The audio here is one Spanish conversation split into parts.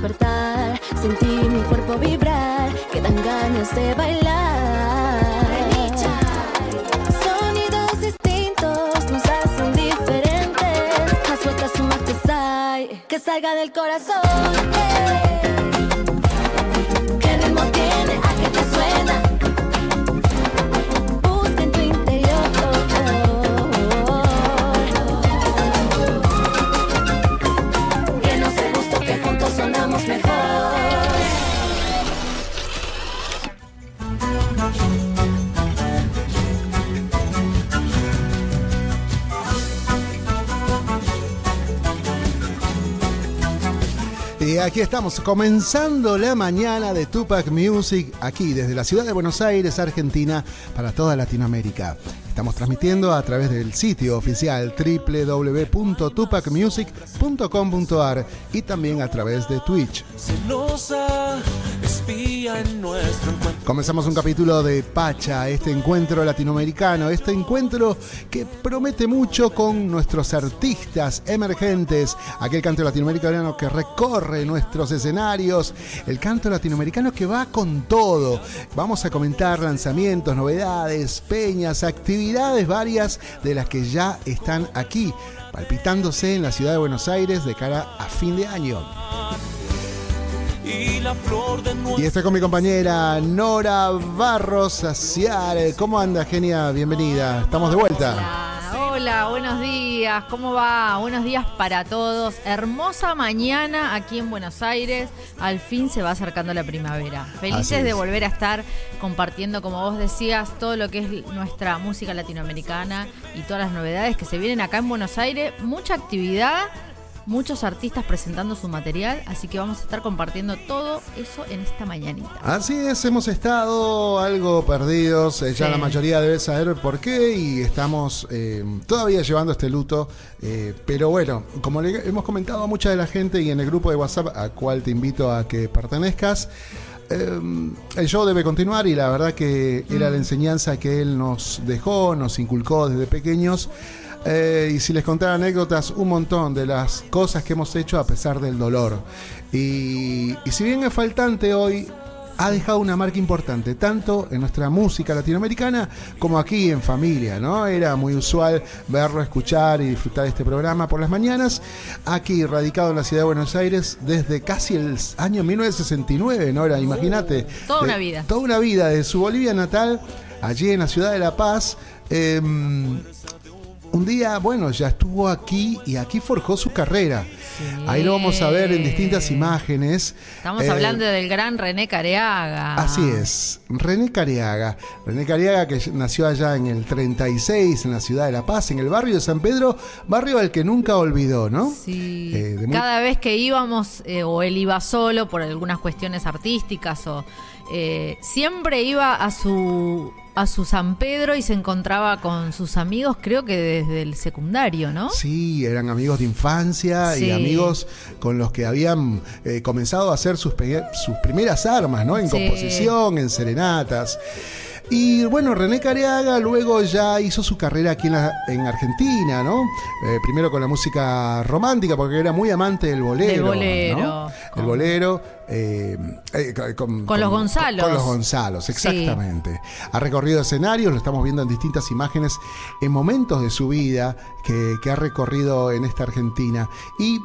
despertar, sentí mi cuerpo vibrar, que dan ganas de bailar. Sonidos distintos nos hacen diferentes. Que salga del corazón. eh. Aquí estamos, comenzando la mañana de Tupac Music, aquí desde la ciudad de Buenos Aires, Argentina, para toda Latinoamérica. Estamos transmitiendo a través del sitio oficial www.tupacmusic.com.ar y también a través de Twitch. Comenzamos un capítulo de Pacha, este encuentro latinoamericano, este encuentro que promete mucho con nuestros artistas emergentes, aquel canto latinoamericano que recorre nuestros escenarios, el canto latinoamericano que va con todo. Vamos a comentar lanzamientos, novedades, peñas, actividades varias de las que ya están aquí, palpitándose en la ciudad de Buenos Aires de cara a fin de año. Y estoy con mi compañera Nora Barros Aciar. ¿Cómo anda, genia? Bienvenida. Estamos de vuelta. Hola, hola, buenos días, ¿cómo va? Buenos días para todos. Hermosa mañana aquí en Buenos Aires. Al fin se va acercando la primavera. Felices es. de volver a estar compartiendo, como vos decías, todo lo que es nuestra música latinoamericana y todas las novedades que se vienen acá en Buenos Aires. Mucha actividad. Muchos artistas presentando su material, así que vamos a estar compartiendo todo eso en esta mañanita. Así es, hemos estado algo perdidos. eh, Ya Sí. la mayoría debe saber por qué y estamos eh, todavía llevando este luto. eh, pero bueno, como le hemos comentado a mucha de la gente y en el grupo de WhatsApp, a cual te invito a que pertenezcas. eh, el show debe continuar y la verdad que era la enseñanza que él nos dejó, nos inculcó desde pequeños. Eh, y si les contara anécdotas, un montón de las cosas que hemos hecho a pesar del dolor. Y, y si bien es faltante hoy, ha dejado una marca importante, tanto en nuestra música latinoamericana como aquí en familia, ¿no? Era muy usual verlo, escuchar y disfrutar de este programa por las mañanas, aquí radicado en la ciudad de Buenos Aires desde casi el año 1969, ¿no? Era, imagínate. toda de- una vida. Toda una vida, de su Bolivia natal, allí en la ciudad de La Paz. em, un día, bueno, ya estuvo aquí y aquí forjó su carrera. Ahí lo vamos a ver en distintas imágenes. Estamos Eh, hablando del gran René Careaga. Así es, René Cariaga. René Cariaga que nació allá en el 36, en la ciudad de La Paz, en el barrio de San Pedro, barrio al que nunca olvidó, ¿no? Sí. Eh, muy- Cada vez que íbamos, eh, o él iba solo por algunas cuestiones artísticas, o siempre iba a su a su San Pedro y se encontraba con sus amigos, creo que desde el secundario, ¿no? Sí, eran amigos de infancia y amigos con los que habían eh, comenzado a hacer sus, sus primeras armas, ¿no? En Sí. composición, en serenatas. Y bueno, René Careaga luego ya hizo su carrera aquí en, la- en Argentina, ¿no? Eh, primero con la música romántica, porque era muy amante del bolero. Del bolero. ¿no? El bolero. Eh, eh, con, Con los Gonzalos. Con, los Gonzalos, exactamente. Ha recorrido escenarios, lo estamos viendo en distintas imágenes, en momentos de su vida que, que ha recorrido en esta Argentina. Y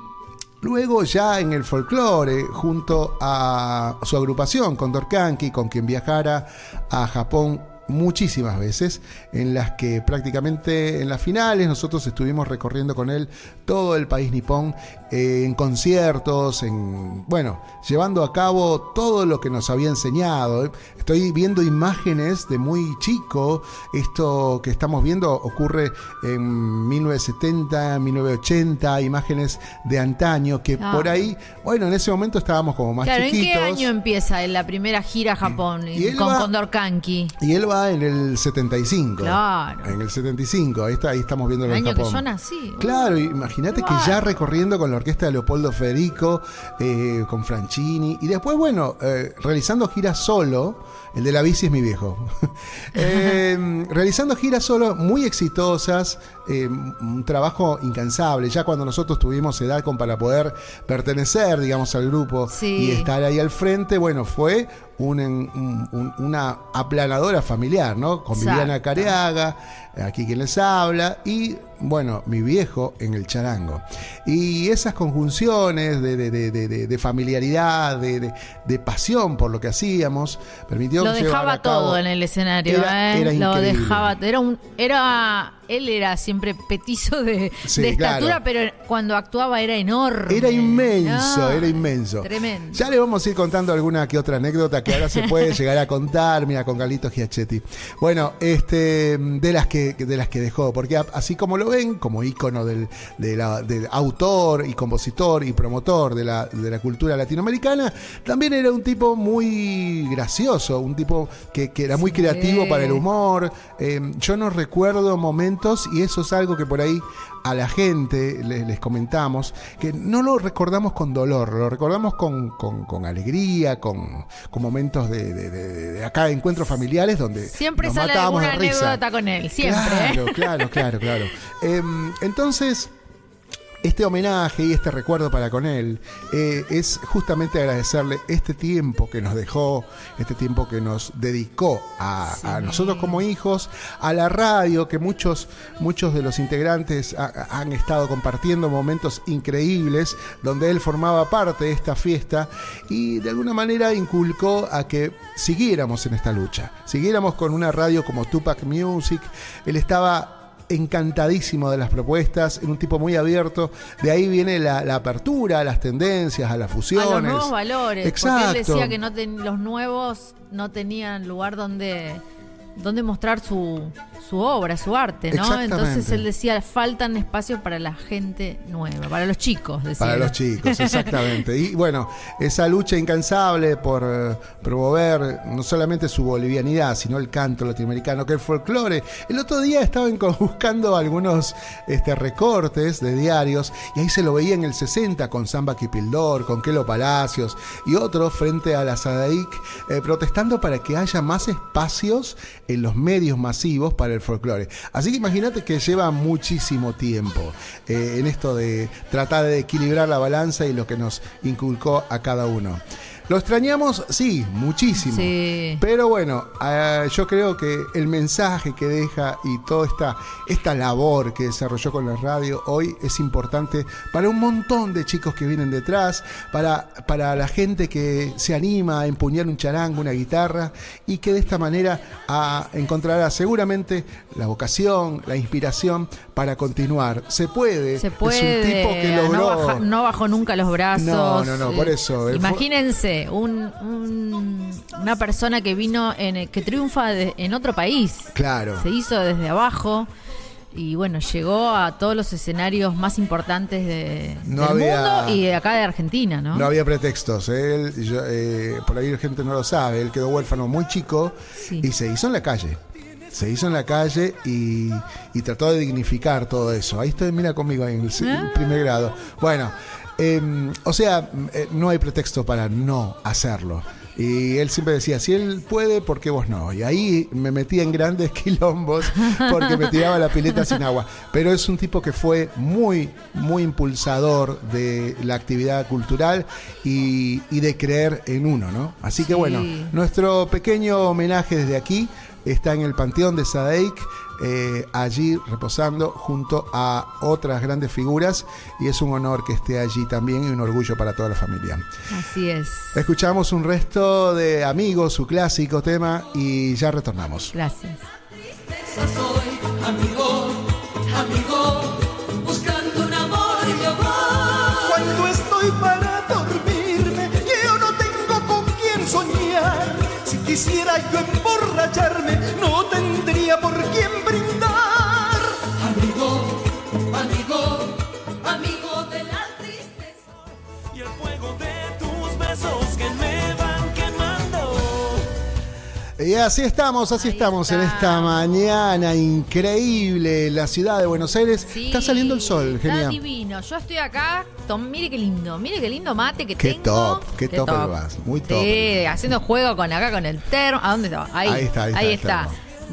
Luego ya en el folclore, junto a su agrupación Condor Kanki, con quien viajara a Japón muchísimas veces, en las que prácticamente en las finales nosotros estuvimos recorriendo con él todo el país nipón, eh, en conciertos, en, bueno, llevando a cabo todo lo que nos había enseñado. Estoy viendo imágenes de muy chico, esto que estamos viendo ocurre en 1970, 1980, imágenes de antaño, que Ah. por ahí, bueno, en ese momento estábamos como más Claro, ¿en chiquitos. qué año empieza en la primera gira a Japón Y él con va- Condor Kanki? Y él va en el 75. Claro. En el 75, ahí, está, ahí estamos viendo El en año que yo nací. Claro, imagínate que Claro. ya recorriendo con la orquesta de Leopoldo Federico, eh, con Franchini. Y después, bueno, eh, realizando giras solo. El de la bici es mi viejo. Eh, realizando giras solo muy exitosas, eh, un trabajo incansable. Ya cuando nosotros tuvimos edad con para poder pertenecer, digamos, al grupo Sí. y estar ahí al frente, bueno, fue un- un- un- una aplanadora familiar, ¿no? Con Exacto. Viviana Careaga, aquí quien les habla, y bueno, mi viejo en el charango. Y esas conjunciones de, de- familiaridad, de pasión por lo que hacíamos, permitió Lo dejaba todo en el escenario, Era- ¿eh? era Lo dejaba, era un, era, él era siempre petizo de, Sí, de estatura, claro. pero cuando actuaba era enorme. Era inmenso, Ah, era inmenso. Tremendo. Ya le vamos a ir contando alguna que otra anécdota que ahora se puede llegar a contar, mira, con Carlitos Giachetti. Bueno, este, de las que, de las que dejó, porque así como lo ven, como ícono del, de la- del autor y compositor y promotor de la, de la cultura latinoamericana, también era un tipo muy gracioso, un tipo que, que era muy Sí. creativo para el humor. Eh, yo no recuerdo momentos, y eso es algo que por ahí a la gente les, les comentamos, que no lo recordamos con dolor, lo recordamos con, con- con alegría, con, con momentos de, de- de- de acá, encuentros familiares donde Siempre nos sale alguna anécdota con él, siempre. Claro, ¿eh? claro, claro, claro. Em, entonces, este homenaje y este recuerdo para con él eh, es justamente agradecerle este tiempo que nos dejó, este tiempo que nos dedicó a, a nosotros como hijos, a la radio, que muchos, muchos de los integrantes ha- han estado compartiendo momentos increíbles donde él formaba parte de esta fiesta y de alguna manera inculcó a que siguiéramos en esta lucha, siguiéramos con una radio como Tupac Music. Él estaba encantadísimo de las propuestas, en un tipo muy abierto. De ahí viene la, la apertura a las tendencias, a las A fusiones. los nuevos valores. Exacto. Porque él decía que no ten- los nuevos no tenían lugar donde, donde mostrar su, su obra, su arte, ¿no? Entonces él decía, faltan espacios para la gente nueva, para los chicos, decía. Para los chicos, exactamente. Y bueno, esa lucha incansable por eh, promover no solamente su bolivianidad, sino el canto latinoamericano, que el folclore. El otro día estaba en- buscando algunos este, recortes de diarios y ahí se lo veía en el 60 con Samba Kipildor, con Kelo Palacios y otros frente a la Sadaic, eh, protestando para que haya más espacios en los medios masivos para el folclore. Así que imagínate que lleva muchísimo tiempo eh, en esto de tratar de equilibrar la balanza y lo que nos inculcó a cada uno. ¿Lo extrañamos? Sí, muchísimo. Sí. Pero bueno, eh, yo creo que el mensaje que deja y toda esta, esta labor que desarrolló con la radio hoy es importante para un montón de chicos que vienen detrás, para, para la gente que se anima a empuñar un charango, una guitarra y que de esta manera ah, encontrará seguramente la vocación, la inspiración para continuar. Se puede. Se puede. Es un tipo que no, logró. baja- no bajó nunca los brazos. No, no, no, por eso, Imagínense, un- un- una persona que vino, en, que triunfa de- en otro país. Claro. Se hizo desde abajo. Y bueno, llegó a todos los escenarios más importantes de, No del había- mundo y de acá de Argentina, ¿no? No había pretextos. Él, yo, eh, por ahí la gente no lo sabe, él quedó huérfano muy chico Sí. y se hizo en la calle. Se hizo en la calle y, y trató de dignificar todo eso. Ahí estoy, mira conmigo ahí en el, se- Ah. primer grado. Bueno, eh, o sea, eh, no hay pretexto para no hacerlo. Y él siempre decía, si él puede, ¿por qué vos no? Y ahí me metía en grandes quilombos porque me tiraba la pileta sin agua. Pero es un tipo que fue muy, muy impulsador de la actividad cultural y, y de creer en uno, ¿no? Así que Sí. bueno, nuestro pequeño homenaje desde aquí está en el Panteón de Sadeik, eh, allí reposando junto a otras grandes figuras y es un honor que esté allí también y un orgullo para toda la familia. Así es. Escuchamos un resto de amigos, su clásico tema y ya retornamos. Gracias. soy amigo, amigo, buscando un amor de hogar. Cuando estoy quisiera yo emborracharme, no tendría por quién Y así estamos, así Ahí estamos en esta mañana increíble. La ciudad de Buenos Aires. Sí, Está saliendo el sol, Está genial. divino. Yo estoy acá. tom- mire qué lindo. Mire qué lindo mate que Qué tengo. top, qué top el vas, muy top. Sí, haciendo juego con acá con el termo. ¿A dónde estaba? Ahí, Ahí está, ahí está el está.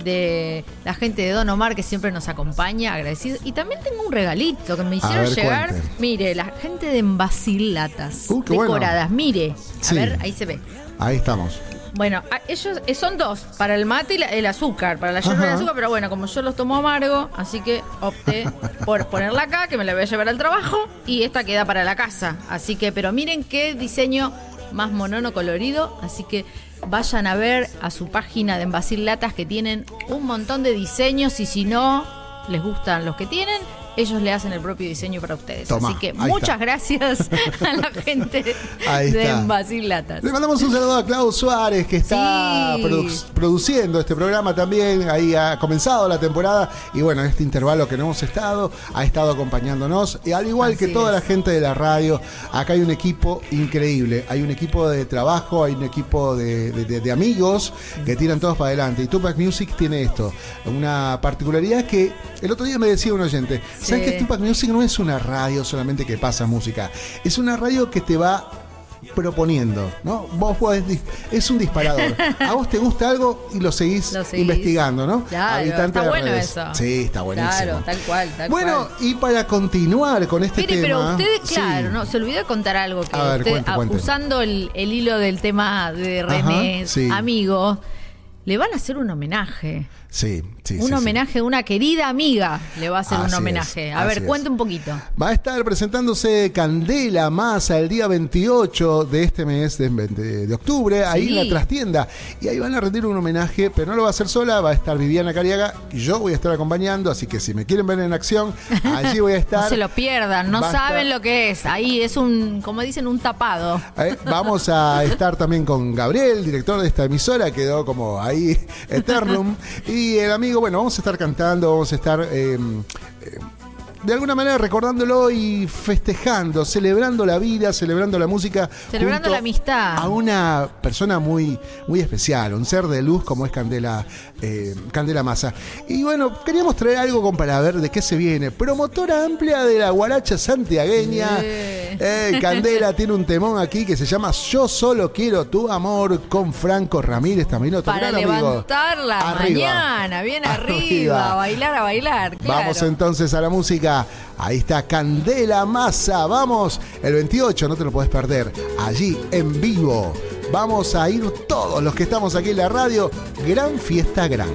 De la gente de Don Omar que siempre nos acompaña, agradecido. Y también tengo un regalito que me hicieron ver, llegar. cuente. Mire, la gente de Embasilatas Uh, qué bueno. decoradas. Mire, a Sí. ver, ahí se ve. Ahí estamos. Bueno, ellos eh, son dos, para el mate y el azúcar, para la yerba y el azúcar, pero bueno, como yo los tomo amargo, así que opté por ponerla acá, que me la voy a llevar al trabajo, y esta queda para la casa. Así que, pero miren qué diseño más monono colorido, así que vayan a ver a su página de Envasil Latas que tienen un montón de diseños y si no les gustan los que tienen, ellos le hacen el propio diseño para ustedes. Tomá, así que muchas está. gracias a la gente de. Envasil Latas. Le mandamos un saludo a Klaus Suárez, que está Sí. produ- produciendo este programa también. Ahí ha comenzado la temporada. Y bueno, en este intervalo que no hemos estado, ha estado acompañándonos. Y al igual que toda es. la gente de la radio, acá hay un equipo increíble. Hay un equipo de trabajo, hay un equipo de, de- de- de amigos que tiran todos para adelante. Y Tupac Music tiene esto, una particularidad que el otro día me decía un oyente. ¿Sabes Sí. que Tupac Music no es una radio solamente que pasa música? Es una radio que te va proponiendo, ¿no? Vos podés es un disparador. A vos te gusta algo y lo seguís, Lo seguís. investigando, ¿no? Claro, Habitante está bueno redes. eso. Sí, está buenísimo. Claro, tal cual, tal bueno, cual. y para continuar con este Mire, tema. pero usted, sí. claro, no, se olvidó de contar algo que ver, usted, cuente, ah, cuente. usando el, el hilo del tema de René, Ajá, sí. amigo, le van a hacer un homenaje. Sí, sí, un sí, sí. homenaje a una querida amiga le va a hacer Así un es, homenaje. A ver, cuente un poquito. Va a estar presentándose Candela Masa el día 28 de este mes de, de- de octubre, ahí en la trastienda. Y ahí van a rendir un homenaje, pero no lo va a hacer sola, va a estar Viviana Cariaga y yo voy a estar acompañando, así que si me quieren ver en acción, allí voy a estar. No se lo pierdan, no saben lo que es. Ahí es un, como dicen, un tapado. Eh, Vamos a estar también con Gabriel, director de esta emisora, quedó como ahí Eternum. Y el amigo, bueno, vamos a estar cantando, vamos a estar eh, de alguna manera recordándolo y festejando, celebrando la vida, celebrando la música. Celebrando la amistad. A una persona muy, muy especial, un ser de luz como es Candela, eh, Candela Massa. Y bueno, queríamos traer algo como para ver de qué se viene. Promotora amplia de la guaracha santiagueña. Yeah. Eh, Candela tiene un temón aquí que se llama Yo solo quiero tu amor con Franco Ramírez también otro Para gran amigo. levantar la Arriba. mañana, bien arriba, Arriba. a bailar, a bailar. Vamos entonces a la música. Ahí está Candela Massa. Vamos, el 28, no te lo puedes perder. Allí en vivo. Vamos a ir todos los que estamos aquí en la radio. Gran fiesta gran.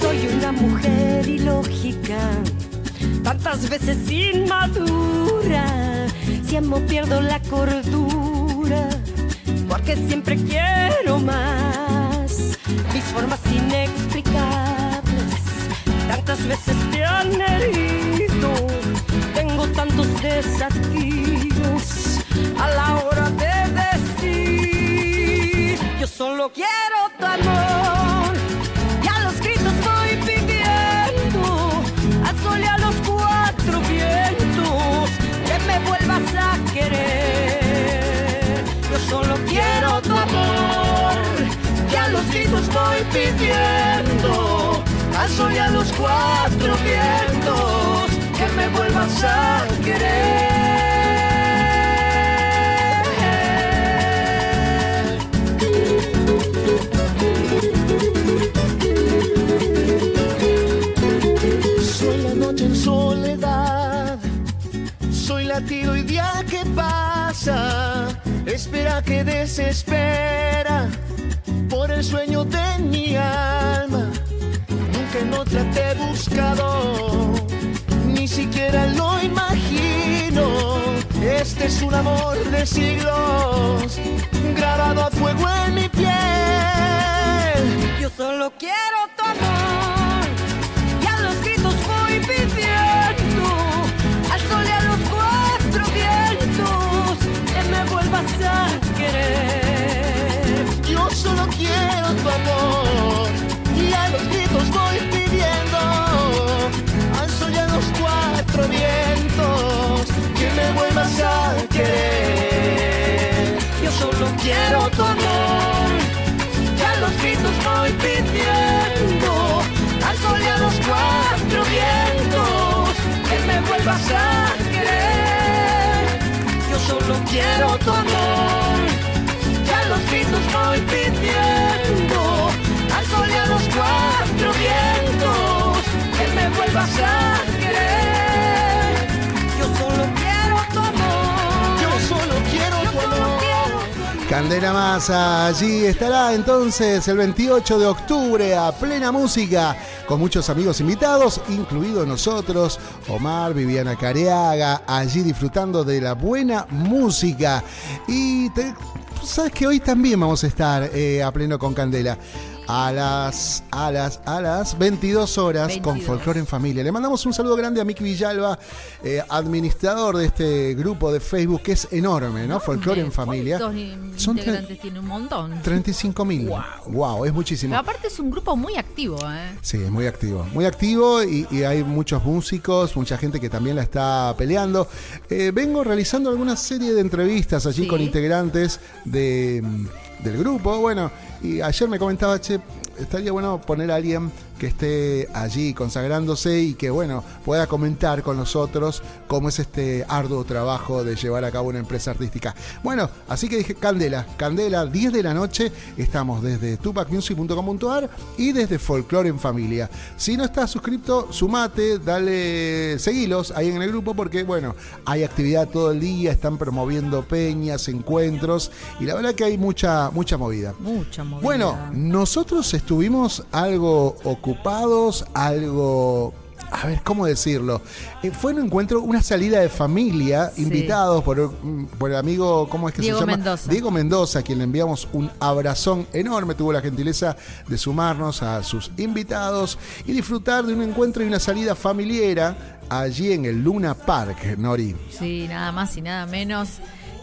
Soy una mujer ilógica, tantas veces inmadura. Siempre pierdo la cordura, porque siempre quiero más. Mis formas inexplicables, tantas veces te han herido. Tengo tantos desafíos a la hora de decir: Yo solo quiero tu amor. Y a los gritos voy pidiendo al sol y a los cuatro vientos que me vuelvas a querer. Yo solo quiero tu amor. Y a los gritos voy pidiendo al sol y a los cuatro vientos que me vuelvas a querer. Este es un amor de siglos, grabado a fuego en mi piel. Yo solo quiero vas. Yo solo quiero tu amor. Ya los gritos voy pidiendo al sol y a los cuatro vientos que me vuelvas a querer. Yo solo quiero tu amor. Ya los gritos voy pidiendo al sol y a los cuatro vientos que me vuelvas a querer. Candela Massa, allí estará entonces el 28 de octubre a plena música, con muchos amigos invitados, incluidos nosotros, Omar, Viviana Careaga, allí disfrutando de la buena música. Y te- sabes que hoy también vamos a estar eh, a pleno con Candela. A las, a las, a las 22 horas con 22. Folclore en Familia. Le mandamos un saludo grande a Miki Villalba, eh, administrador de este grupo de Facebook que es enorme, ¿no? Folclore en Familia. ¿Cuántos in- Son integrantes tiene? Un montón. 35 mil. Wow. es muchísimo. Pero aparte es un grupo muy activo, ¿eh? Sí, es muy activo. Muy activo y, y hay muchos músicos, mucha gente que también la está peleando. Eh, vengo realizando alguna serie de entrevistas allí Sí. con integrantes de, del grupo. Bueno, y ayer me comentaba, che, estaría bueno poner a alguien que esté allí consagrándose y que, bueno, pueda comentar con nosotros cómo es este arduo trabajo de llevar a cabo una empresa artística. Bueno, así que dije, Candela, Candela, 10 de la noche, estamos desde tupacmusic.com.ar y desde Folklore en Familia. Si no estás suscrito, sumate, dale, seguilos ahí en el grupo porque, bueno, hay actividad todo el día, están promoviendo peñas, encuentros y la verdad que hay mucha, mucha movida. Mucha movida. Bueno, nosotros estuvimos algo ocupados, algo... A ver, ¿cómo decirlo? Eh, fue un encuentro, una salida de familia, Sí. invitados por, mm, por el amigo, ¿cómo es que Diego se llama? Mendoza. Diego Mendoza, a quien le enviamos un abrazón enorme, tuvo la gentileza de sumarnos a sus invitados y disfrutar de un encuentro y una salida familiar allí en el Luna Park, Nori. Sí, nada más y nada menos.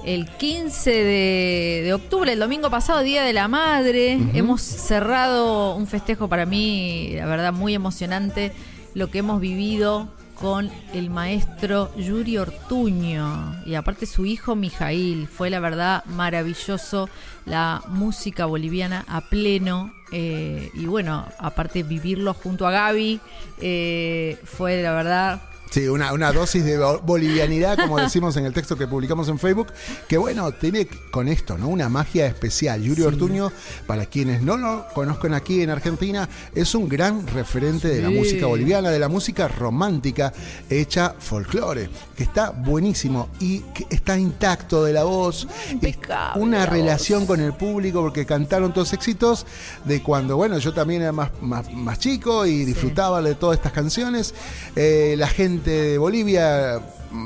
El 15 de, de octubre, el domingo pasado, Día de la Madre, hemos cerrado un festejo para mí, la verdad, muy emocionante, lo que hemos vivido con el maestro Yuri Ortuño y aparte su hijo Mijail. Fue la verdad maravilloso la música boliviana a pleno. eh, y bueno, aparte vivirlo junto a Gaby, eh, fue la verdad Sí, una, una dosis de bo- bolivianidad, como decimos en el texto que publicamos en Facebook, que bueno, tiene con esto, ¿no? Una magia especial. Yuri Ortuño, para quienes no lo conozcan aquí en Argentina, es un gran referente de la Sí. música boliviana, de la música romántica hecha folclore, que está buenísimo y que está intacto de la voz. Impecable Una la relación voz. con el público, porque cantaron todos éxitos de cuando, bueno, yo también era más, más, más chico y disfrutaba de todas estas canciones. Eh, la gente de Bolivia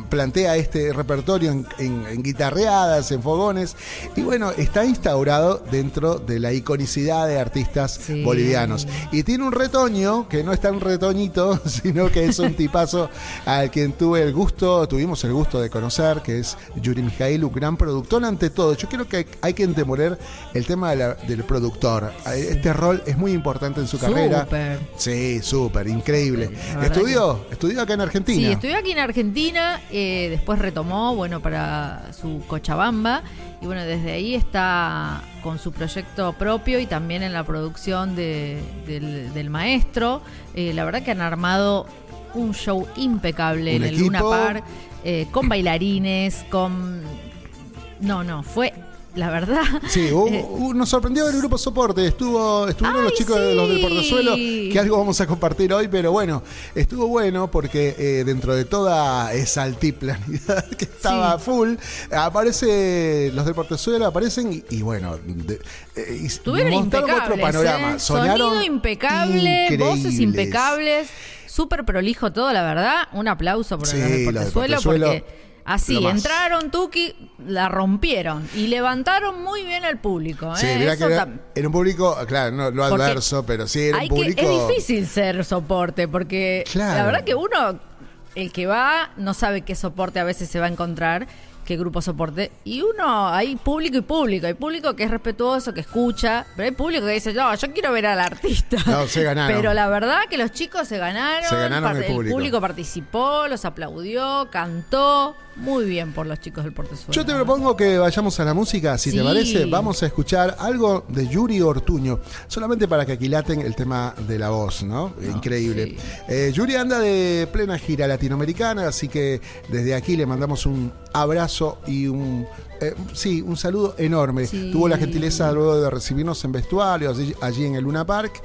plantea este repertorio en, en- en guitarreadas, en fogones, y bueno, está instaurado dentro de la iconicidad de artistas Sí. bolivianos. Y tiene un retoño, que no es tan retoñito, sino que es un tipazo al quien tuve el gusto, tuvimos el gusto de conocer, que es Yuri Mijail, un gran productor ante todo. Yo creo que hay, hay que entemorer el tema de la- del productor. Este rol es muy importante en su carrera. Sí, súper, increíble. Estudió, estudió acá en Argentina. Sí, estudió aquí en Argentina, eh, después retomó, bueno, para su Cochabamba, y bueno, desde ahí está con su proyecto propio y también en la producción de- del, del maestro. Eh, la verdad que han armado un show impecable Un en el equipo. Luna Park, eh, con bailarines, con... No, no, fue, la verdad... Sí, hubo- eh, hubo- nos sorprendió el grupo Soporte. Estuvo, estuvieron ¡Ay, los chicos de los del! Portezuelo, que algo vamos a compartir hoy, pero bueno, estuvo bueno porque eh, dentro de toda esa altiplanidad que estaba full, aparece los del Portezuelo, aparecen y, y bueno, de- eh, y Estuvieron otro panorama. ¿eh? Sonaron Sonido impecable, voces impecables, súper prolijo todo, la verdad. Un aplauso por Sí, los del Portezuelo, porque así lo entraron Tuki, la rompieron y levantaron muy bien al público. Sí, ¿eh? mirá que era, era un público, claro, no, Porque adverso, pero sí era un hay que- público. es difícil ser soporte porque Claro. la verdad que uno, el que va, no sabe qué soporte a veces se va a encontrar. Que grupo soporte. Y uno, hay público y público. Hay público que es respetuoso, que escucha, pero hay público que dice, no, yo quiero ver al artista. No, se ganaron. Pero la verdad que los chicos se ganaron. Se ganaron parte- el público. participó, los aplaudió, cantó. Muy bien por los chicos del Portezuelo. Yo te propongo que vayamos a la música, si te parece. Vamos a escuchar algo de Yuri Ortuño, solamente para que aquilaten el tema de la voz, ¿no? Increíble. sí. Eh, Yuri anda de plena gira latinoamericana, así que desde aquí le mandamos un abrazo y un. eh, sí, un saludo enorme. Sí. Tuvo la gentileza luego de recibirnos en vestuario allí, allí en el Luna Park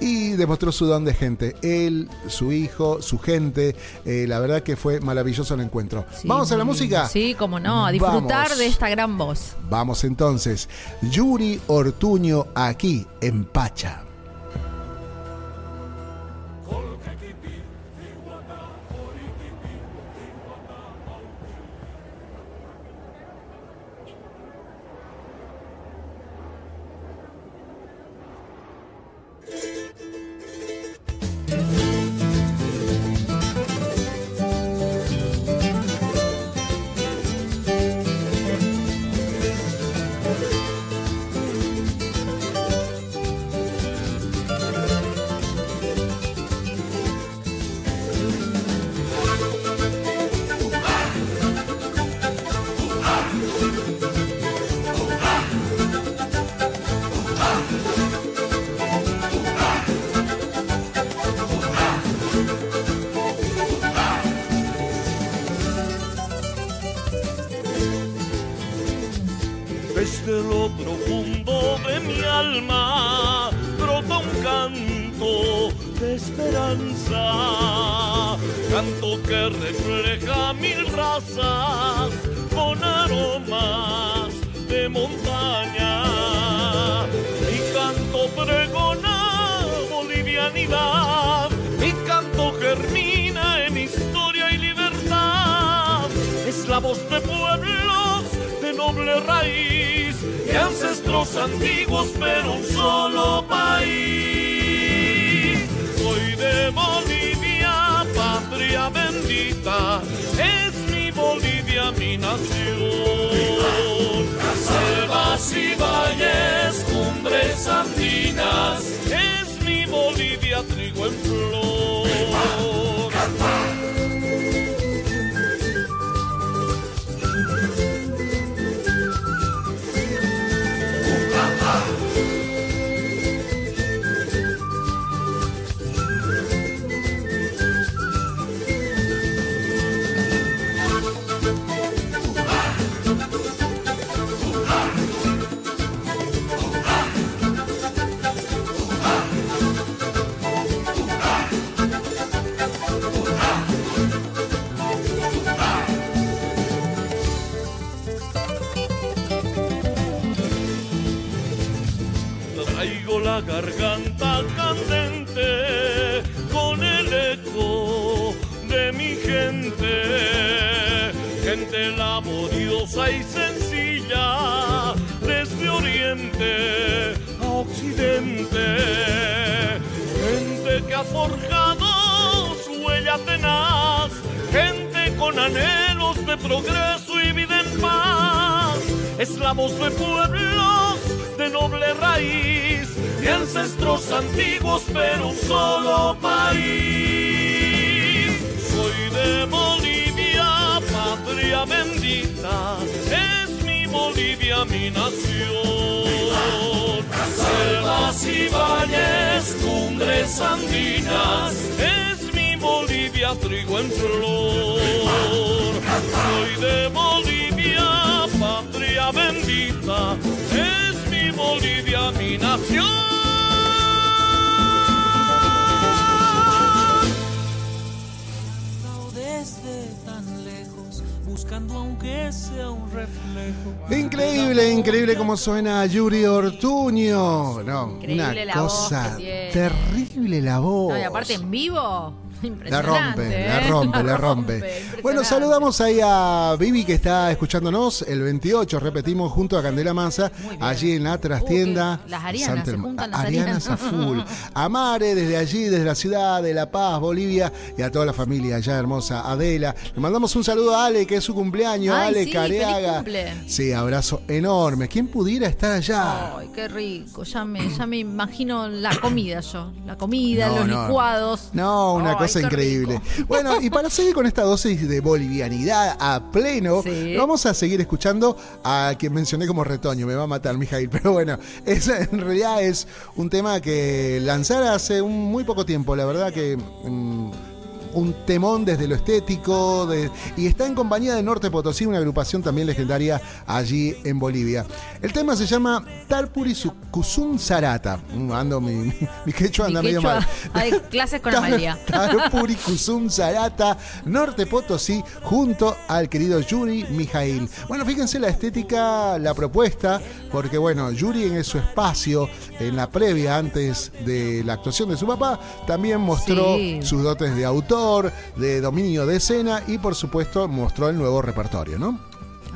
y demostró su don de gente. Él, su hijo, su gente. eh, la verdad que fue maravilloso el encuentro. Sí, Vamos a la música. Sí, como no, a disfrutar Vamos. de esta gran voz. Vamos entonces. Yuri Ortuño aquí en Pacha. Nación. Selvas y valles, cumbres andinas, la garganta candente con el eco de mi gente, gente laboriosa y sencilla, desde oriente a occidente, gente que ha forjado su huella tenaz, gente con anhelos de progreso y vida en paz, es la voz de pueblos de noble raíz, de ancestros antiguos, pero un solo país. Soy de Bolivia, patria bendita, es mi Bolivia mi nación. Selvas y valles, cumbres andinas, es mi Bolivia, trigo en flor. Soy de Bolivia, patria bendita, es mi Bolivia mi nación. Buscando aunque sea un reflejo. Increíble, increíble cómo suena Yuri Ortuño. No, Increíble una la voz cosa que tiene. terrible la voz. No, y aparte en vivo, La Impresionante, rompe, ¿eh? la rompe, la rompe. Bueno, saludamos ahí a Vivi que está escuchándonos el 28, repetimos, junto a Candela bien. allí en la trastienda. Uh, las Arianas, se Herma- juntan las Arianas a full. A Mare, desde allí, desde la ciudad de La Paz, Bolivia, y a toda la familia allá hermosa, Adela. Le mandamos un saludo a Ale, que es su cumpleaños, Ay, Ale sí, Careaga. feliz cumple. Sí, abrazo enorme. ¿Quién pudiera estar allá? Ay, qué rico. Ya me, ya me imagino la comida yo. La comida, No, los no. licuados. No, una Ay, cosa increíble. rico. Bueno, y para seguir con esta dosis de bolivianidad a pleno, Sí. vamos a seguir escuchando a quien mencioné como retoño. Me va a matar, Mijail. Pero bueno, es, en realidad es un tema que lanzara hace un muy poco tiempo. La verdad que. mm, un temón desde lo estético de- y está en compañía de Norte Potosí, una agrupación también legendaria allí en Bolivia. El tema se llama Tarpuri Kusum Sarata. Mm, Ando mi, mi, mi quechua anda Mi medio quechua, mal. hay clases con Amalia. Tarpuri Kusum Sarata, Norte Potosí, junto al querido Yuri Mijail. Bueno, fíjense la estética, la propuesta, porque bueno, Yuri en su espacio, en la previa, antes de la actuación de su papá, también mostró Sí. sus dotes de autor, de dominio de escena y por supuesto mostró el nuevo repertorio, ¿no?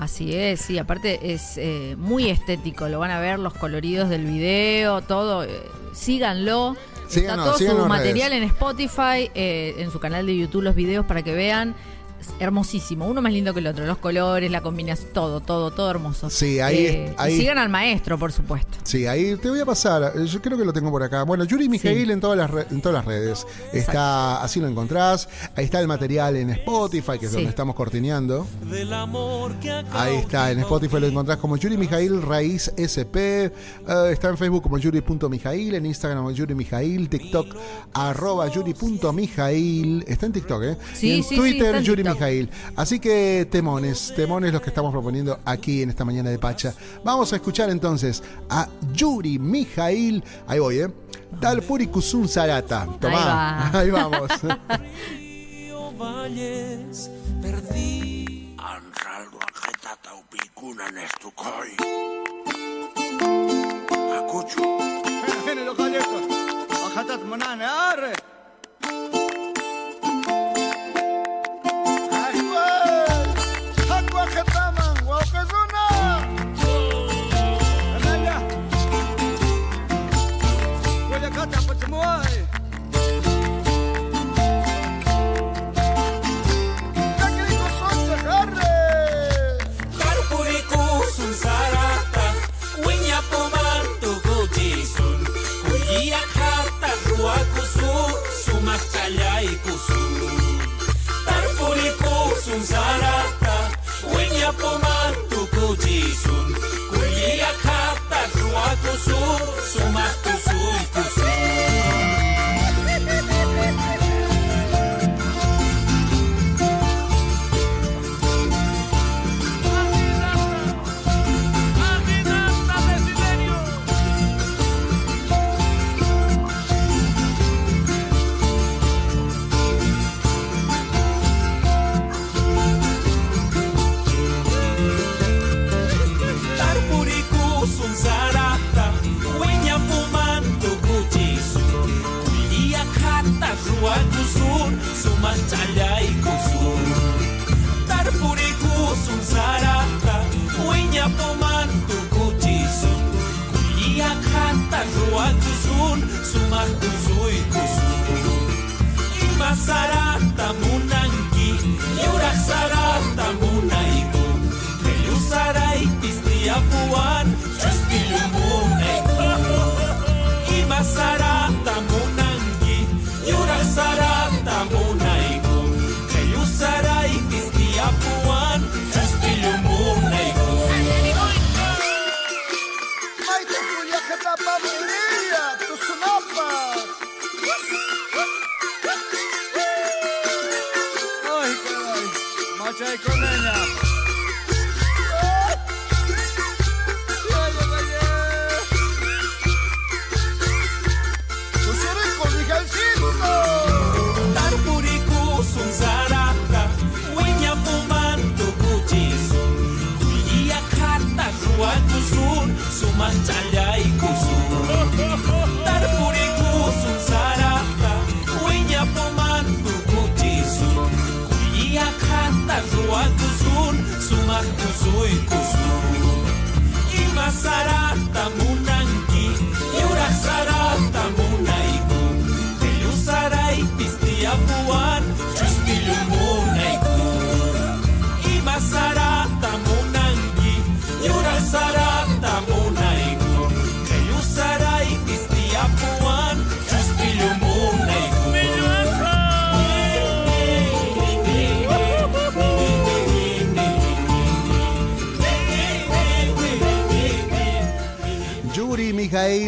Así es, sí, aparte es eh, muy estético, lo van a ver los coloridos del video, todo, eh, síganlo. Síganos, Está todo su material redes. en Spotify, eh, en su canal de YouTube los videos para que vean. Hermosísimo, uno más lindo que el otro, los colores, la combinación, todo, todo, todo hermoso. Sí, ahí- Eh, y sigan al maestro, por supuesto. Sí, ahí te voy a pasar. eh, Yo creo que lo tengo por acá. Bueno, Yuri Mijail en, todas las re- en todas las redes. Está, así lo encontrás. Ahí está el material en Spotify, que es Sí. donde estamos cortineando. del amor que acá Ahí está, en Spotify lo encontrás como Yuri Mijail Raíz SP. eh, está en Facebook como Yuri.mijail, en Instagram como Yuri Mijail, TikTok arroba Yuri.mijail. Está en TikTok, ¿eh? Sí, y en sí, sí, Twitter está en Yuri. Mijail. Así que temones, temones los que estamos proponiendo aquí en esta mañana de Pacha. Vamos a escuchar entonces a Yuri Mijail. Ahí voy, ¿eh? Tal Purikusun Sarata. Tomá, Ahí ahí, va. vamos. Valles perdí. Ansaldo. Akuchu. Género manane, arre. Tariku Sun Tariku Sun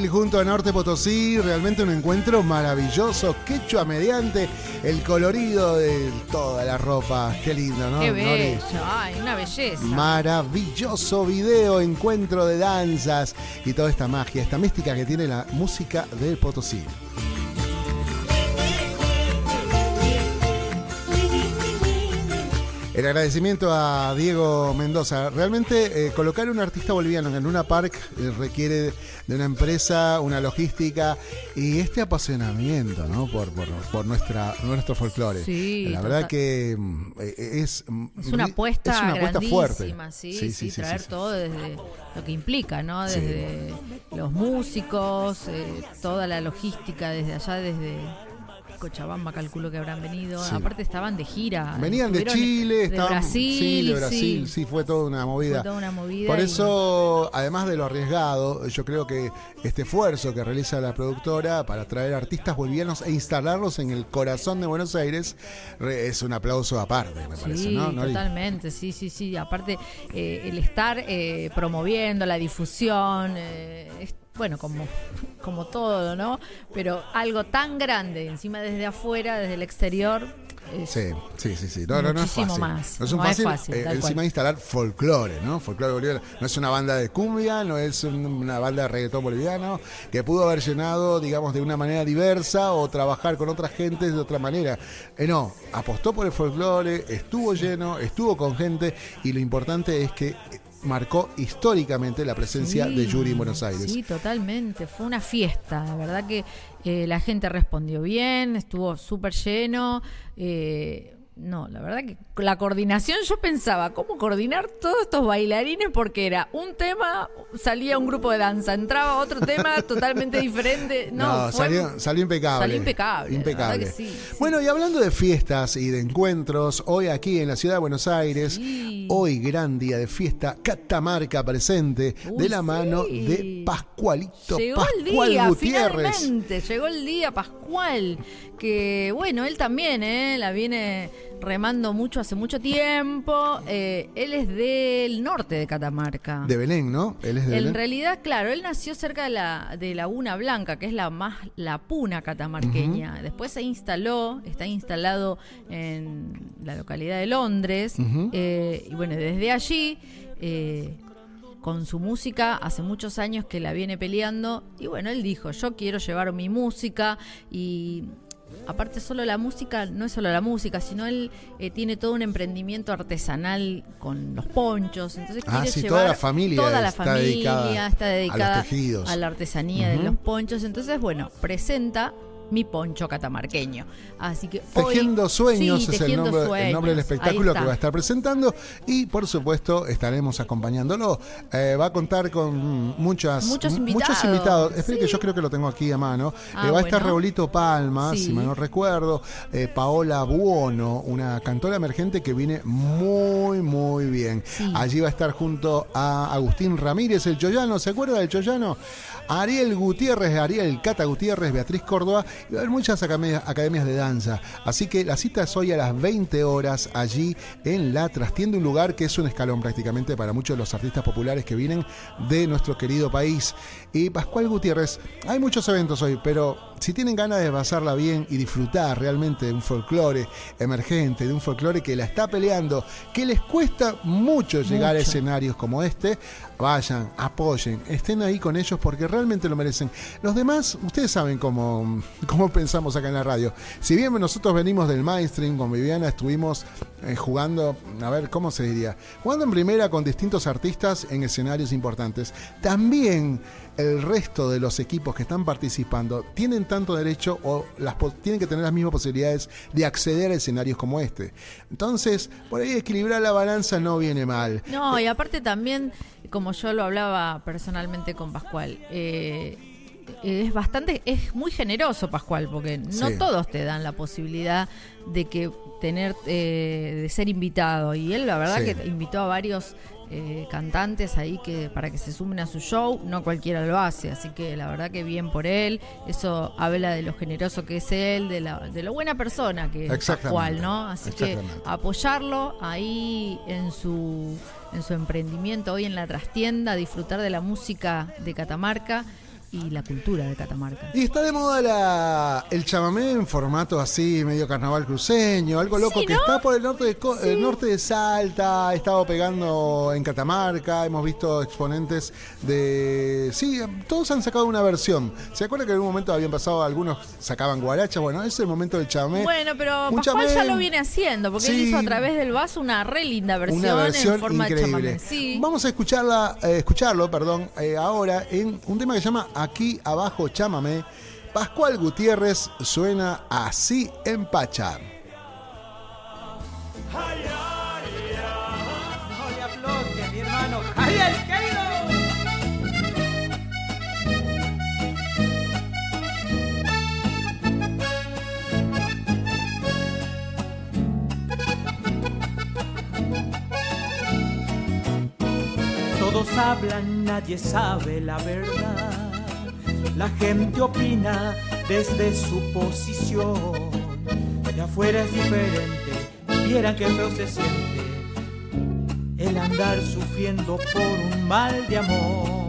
Junto a Norte Potosí, realmente un encuentro maravilloso, quechua mediante el colorido de toda la ropa. Qué lindo, ¿no? Qué bello, ay, una belleza. Maravilloso video, encuentro de danzas y toda esta magia, esta mística que tiene la música del Potosí. El agradecimiento a Diego Mendoza. Realmente eh, colocar un artista boliviano en Luna Park eh, requiere de una empresa, una logística y este apasionamiento ¿no? por, por, por nuestra, nuestro folclore. Sí, La verdad que mm, es... mm, Es una apuesta, es una apuesta fuerte. sí, sí, traer sí. todo desde lo que implica, ¿no? Sí. Desde los músicos, eh, toda la logística desde allá, desde Cochabamba, calculo que habrán venido. Sí. Aparte estaban de gira. Venían de Chile, de estaban Brasil, sí, de Brasil, sí. sí, fue toda una movida. Fue toda una movida Por y- eso, además de lo arriesgado, yo creo que este esfuerzo que realiza la productora para traer artistas bolivianos e instalarlos en el corazón de Buenos Aires re- es un aplauso aparte, me parece, Sí, ¿no? Totalmente, sí, sí, sí. Aparte, eh, el estar eh, promoviendo la difusión, eh, es- bueno, como, como todo, ¿no? Pero algo tan grande, encima desde afuera, desde el exterior. es- Sí, sí, sí, sí. No, no, no es fácil. más. No es un No es fácil, eh, encima cual. instalar folclore, ¿no? Folclore boliviano. No es una banda de cumbia, no es un- una banda de reggaetón boliviano, que pudo haber llenado, digamos, de una manera diversa o trabajar con otras gentes de otra manera. Eh, no, apostó por el folclore, estuvo lleno, estuvo con gente y lo importante es que marcó históricamente la presencia Sí, de Yuri en Buenos Aires. Sí, totalmente. Fue una fiesta. La verdad que eh, la gente respondió bien, estuvo súper lleno. eh, no, la verdad que la coordinación, yo pensaba, ¿cómo coordinar todos estos bailarines? Porque era un tema, salía un grupo de danza, entraba otro tema totalmente diferente. No, No, fue- salió, salió impecable. Salió impecable, Impecable. sí, sí. Bueno, y hablando de fiestas y de encuentros, hoy aquí en la ciudad de Buenos Aires, Sí. hoy gran día de fiesta, Catamarca presente, Uy, de la mano de Pascualito Llegó el Pascual día, Gutiérrez. finalmente, llegó el día Pascual, que bueno, él también, ¿eh? la viene remando mucho hace mucho tiempo. Eh, él es del norte de Catamarca. De Belén, ¿no? Él es de En Belén. realidad, claro, él nació cerca de la de Laguna Blanca, que es la más la puna catamarqueña. Después se instaló, está instalado en la localidad de Londres. Eh, y bueno, desde allí, eh, con su música, hace muchos años que la viene peleando. Y bueno, él dijo, yo quiero llevar mi música y... Aparte solo la música, no es solo la música, sino él eh, tiene todo un emprendimiento artesanal con los ponchos, entonces Ah, quiere sí, llevar toda la familia toda la está familia dedicada está a los dedicada tejidos. a la artesanía de los ponchos. Entonces, bueno, presenta mi poncho catamarqueño. Así que hoy- Tejiendo Sueños Sí, es el nombre, el Sueños. nombre del espectáculo que va a estar presentando y por supuesto estaremos acompañándolo. Eh, va a contar con muchas, Muchos invitados. muchos invitados. Espere Sí. que yo creo que lo tengo aquí a mano. Ah, Eh, va a estar. Raulito Palma, Sí. si mal no recuerdo, eh, Paola Buono, una cantora emergente que viene muy, muy bien. Allí va a estar junto a Agustín Ramírez, el Choyano, ¿se acuerda del Choyano? Ariel Gutiérrez, Ariel Cata Gutiérrez, Beatriz Córdoba, y va a haber muchas academias, de danza. Así que la cita es hoy a las 20 horas allí en la trastienda, un lugar que es un escalón prácticamente para muchos de los artistas populares que vienen de nuestro querido país. Y Pascual Gutiérrez, hay muchos eventos hoy, pero si tienen ganas de pasarla bien y disfrutar realmente de un folclore emergente, de un folclore que la está peleando, que les cuesta mucho llegar a escenarios como este, vayan, apoyen, estén ahí con ellos porque realmente lo merecen. Los demás, ustedes saben cómo, cómo pensamos acá en la radio. Si bien nosotros venimos del mainstream, con Viviana estuvimos eh, jugando, a ver, ¿cómo se diría? Jugando en primera con distintos artistas en escenarios importantes. También el resto de los equipos que están participando tienen tanto derecho o las, tienen que tener las mismas posibilidades de acceder a escenarios como este. Entonces, por ahí equilibrar la balanza no viene mal. No, y aparte también, como yo lo hablaba personalmente con Pascual, eh, es bastante, es muy generoso Pascual, porque no Sí. todos te dan la posibilidad de que tener, eh, de ser invitado. Y él la verdad Sí. que invitó a varios eh, cantantes ahí que para que se sumen a su show, no cualquiera lo hace, así que la verdad que bien por él, eso habla de lo generoso que es él, de, la, de lo buena persona que es. Pascual, ¿no? Así que apoyarlo ahí en su en su emprendimiento hoy en la trastienda, disfrutar de la música de Catamarca y la cultura de Catamarca. Y está de moda la, el chamamé en formato así, medio carnaval cruceño, algo loco Sí, que está por el norte de, Co- el norte de Salta, ha estado pegando en Catamarca, hemos visto exponentes de... Sí, todos han sacado una versión. ¿Se acuerda que en algún momento habían pasado, algunos sacaban guaracha? Bueno, ese es el momento del chamamé. Bueno, pero Un Pascual ya chamamé. lo viene haciendo, porque él Sí. hizo a través del vaso una re linda versión, una versión en forma de increíble. chamamé. Sí. Vamos a escucharla, eh, escucharlo, perdón, eh, ahora en un tema que se llama Aquí abajo chámame. Pascual Gutiérrez suena así en Pacha. Todos hablan, nadie sabe la verdad. La gente opina desde su posición. De afuera es diferente, vieran que feo se siente el andar sufriendo por un mal de amor.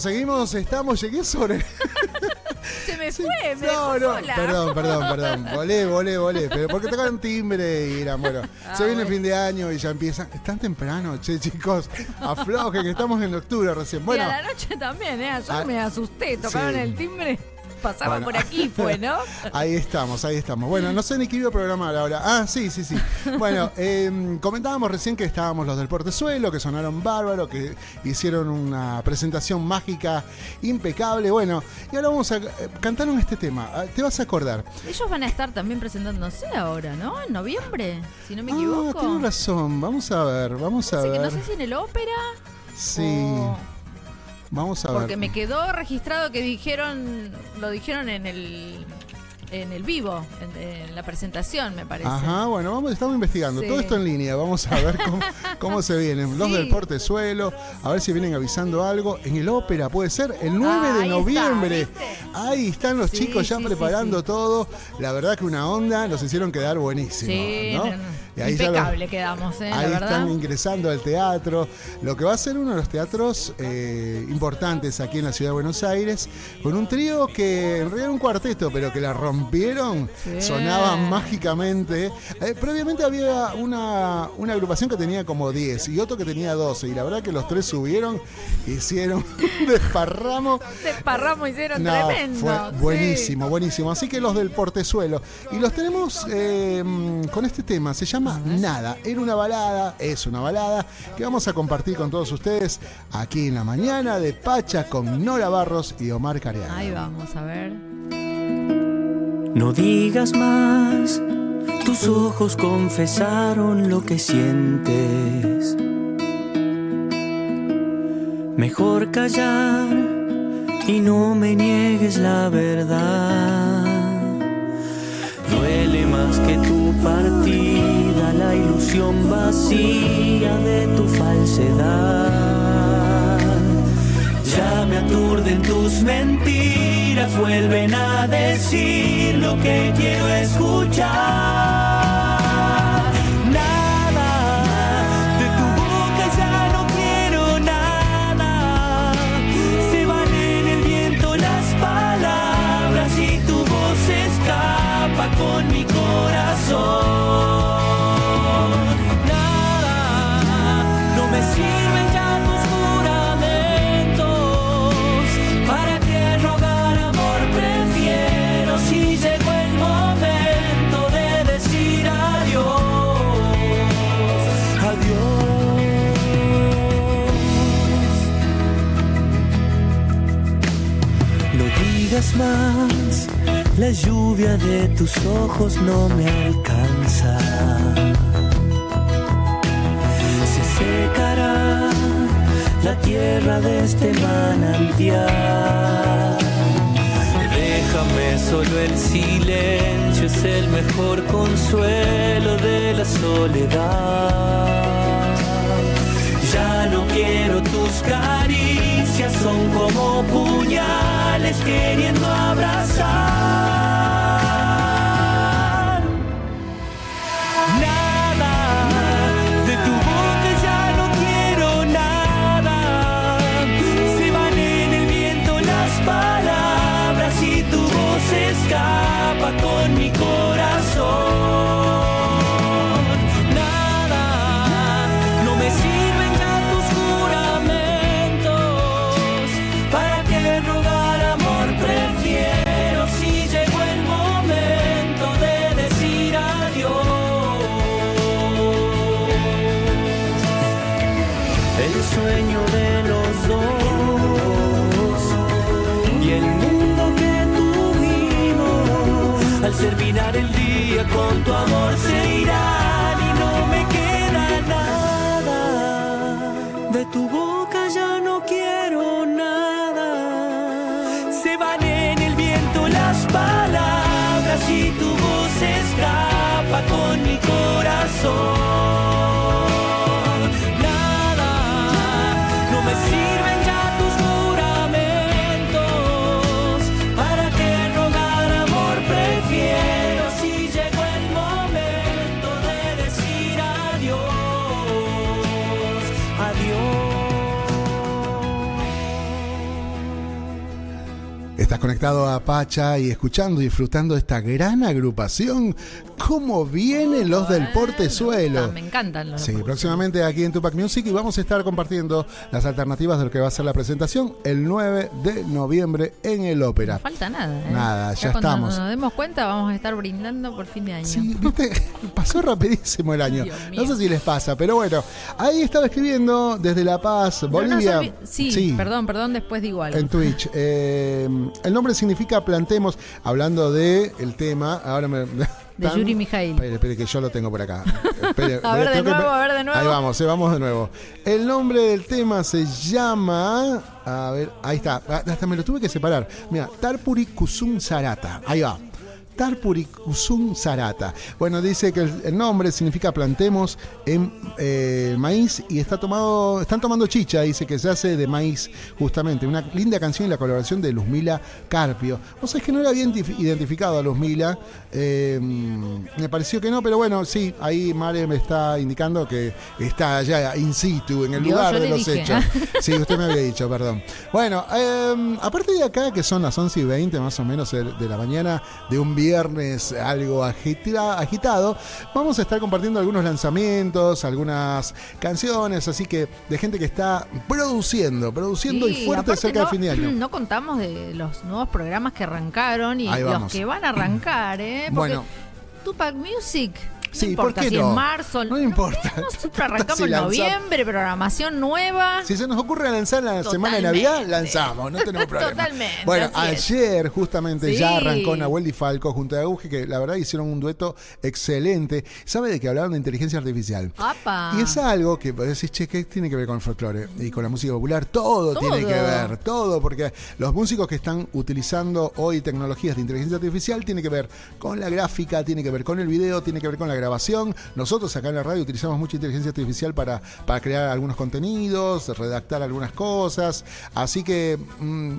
Seguimos, seguimos, estamos, llegué sobre... Se me fue, me No, dejó no, sola. perdón, perdón, perdón. Volé, volé, volé. Pero porque tocaron timbre y eran, bueno, se viene el fin de año y ya empiezan. Es tan temprano, che, chicos. Aflojen, que estamos en octubre recién. Bueno, y a la noche también, ¿eh? Ayer Ah, me asusté, tocaron sí. el timbre, pasaba Bueno. por aquí, fue, ¿no? Ahí estamos, ahí estamos. Bueno, no sé ni qué iba a programar ahora. Ah, sí, sí, sí. Bueno, eh, comentábamos recién que estábamos los del Portezuelo, que sonaron bárbaro, que hicieron una presentación mágica impecable. Bueno, y ahora vamos a eh, cantaron este tema. Ah, Te vas a acordar. Ellos van a estar también presentándose ahora, ¿no? En noviembre, si no me Ah, equivoco. tienes razón. Vamos a ver, vamos a Así que ver. no sé si en el ópera Sí, o- vamos a Porque ver. me quedó registrado que dijeron, lo dijeron en el en el vivo, en, en la presentación, me parece. Ajá, bueno, vamos, estamos investigando. Sí. Todo esto en línea. Vamos a ver cómo, cómo se vienen. Los del Portezuelo, a ver si vienen avisando algo. En el ópera, puede ser, el 9 Ah, de está, noviembre. ahí están los Sí, chicos ya preparando todo. La verdad que una onda, nos hicieron quedar buenísimo. No, no. Y ahí Impecable quedamos, ¿eh? La Ahí verdad. están ingresando al teatro, lo que va a ser uno de los teatros eh, importantes aquí en la ciudad de Buenos Aires, con un trío que en realidad era un cuarteto, pero que la rompieron, Sí. sonaban mágicamente. Eh, previamente había una, una agrupación que tenía como 10 y otro que tenía 12, y la verdad que los tres subieron, hicieron un desparramo. Desparramos hicieron No, tremendo. fue sí. buenísimo, buenísimo. Así que los del Portezuelo. Y los tenemos eh, con este tema. Se llama Nada. Era una balada, es una balada que vamos a compartir con todos ustedes aquí en la mañana de Pacha con Nora Barros y Omar Careaga. Ahí vamos, a ver. No digas más, tus ojos confesaron lo que sientes. Mejor callar y no me niegues la verdad. Duele más que tu partida, la ilusión vacía de tu falsedad. Ya me aturden tus mentiras, vuelven a decir lo que quiero escuchar. Más, la lluvia de tus ojos no me alcanza. Se secará la tierra de este manantial. Déjame solo el silencio, es el mejor consuelo de la soledad. Ya no quiero tus caricias, son como puñales queriendo abrazar. Terminar el día con tu amor se irán y no me queda nada. De tu boca ya no quiero nada. Se van en el viento las palabras y tu voz escapa con mi corazón conectado a Pacha y escuchando y disfrutando de esta gran agrupación. ¿Cómo vienen los del Portezuelo? Ah, Me encantan los Sí, próximamente aquí en Tupac Music y vamos a estar compartiendo las alternativas de lo que va a ser la presentación el 9 de noviembre en el Ópera. No falta nada. ¿eh? Nada, ya cuando estamos. nos demos cuenta, vamos a estar brindando por fin de año. Sí, viste, pasó rapidísimo el año. No sé si les pasa, pero bueno, ahí estaba escribiendo desde La Paz, No Bolivia. olvi- sí, perdón, perdón, después digo algo. En Twitch. Eh, el nombre significa plantemos, hablando de el tema. Ahora me. De Yuri Mijail. Espere, espere, que yo lo tengo por acá. Espere, A ver de que- nuevo, a ver de nuevo. Ahí vamos, eh, vamos de nuevo. El nombre del tema se llama. A ver, ahí está. Ah, Hasta me lo tuve que separar. Mira, Tarpuri Kusum Sarata. Ahí va. Tarpuricusum Sarata. Bueno, dice que el, nombre significa plantemos en eh, maíz y está tomado, están tomando chicha, dice que se hace de maíz, justamente. Una linda canción y la colaboración de Luzmila Carpio. O sea, es que no la había identif- identificado a Luzmila, eh, me pareció que no, pero bueno, sí, ahí Mare me está indicando que está allá in situ, en el lugar de los dije. hechos. Sí, usted me había dicho, perdón. Bueno, eh, a partir de acá, que son las 11 y 20 más o menos de de la mañana de un viernes algo agita- agitado, vamos a estar compartiendo algunos lanzamientos, algunas canciones, así que de gente que está produciendo, produciendo y fuerte cerca no, del fin de año. No contamos de los nuevos programas que arrancaron y los que van a arrancar, ¿eh? Porque Bueno. Tupac Music. No Sí, importa ¿por qué si no? es marzo. No importa. Nosotros arrancamos en noviembre, programación nueva. Si se nos ocurre lanzar la semana de. Navidad, lanzamos, no tenemos problema. Totalmente, Bueno, ayer justamente Sí. ya arrancó Nahuel y Falco junto a Auge, que la verdad hicieron un dueto excelente. ¿Sabe de qué hablaron de inteligencia artificial? ¡Apa! Y es algo que vos decís, che, ¿qué tiene que ver con el folclore y con la música popular? Todo, Todo. tiene que ver, todo, porque los músicos que están utilizando hoy tecnologías de inteligencia artificial tiene que ver con la gráfica, tiene que ver con el video, tiene que ver con la Nosotros acá en la radio utilizamos mucha inteligencia artificial para, para crear algunos contenidos, redactar algunas cosas, así que... mm,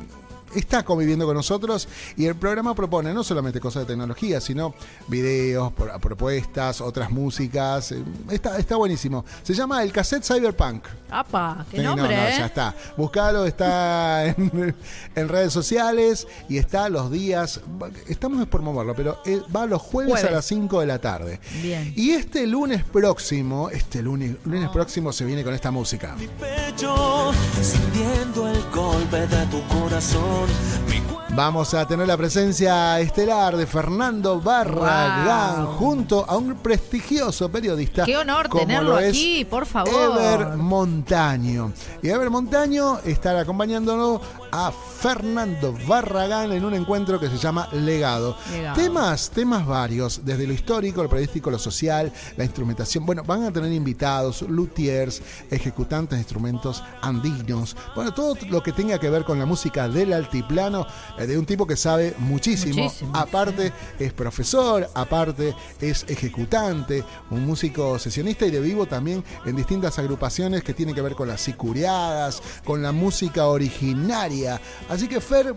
está conviviendo con nosotros y el programa propone no solamente cosas de tecnología, sino videos, pro- propuestas, otras músicas. eh, Está, está buenísimo. Se llama El Cassette Cyberpunk. ¡Apa! ¡Qué Sí, no, nombre, no, eh! ya está. Buscalo, está en, en redes sociales y está los días. Estamos por moverlo, pero eh, va los jueves, Jueves. a las 5 de la tarde. Bien. Y este lunes próximo, este lunes, lunes próximo se viene con esta música. pecho, sintiendo el golpe de tu corazón. Mi cuerpo Vamos a tener la presencia estelar de Fernando Barragán Wow. junto a un prestigioso periodista. Qué honor como tenerlo lo es aquí, por favor. Ever Montaño. Y Ever Montaño estará acompañándonos a Fernando Barragán en un encuentro que se llama Legado. Legado. Temas, temas varios, desde lo histórico, lo periodístico, lo social, la instrumentación. Bueno, van a tener invitados, luthiers, ejecutantes de instrumentos andinos. Bueno, todo lo que tenga que ver con la música del altiplano, eh, de un tipo que sabe muchísimo. Muchísimo, aparte es profesor, aparte es ejecutante, un músico sesionista y de vivo también en distintas agrupaciones que tienen que ver con las sicuriadas, con la música originaria. Así que Fer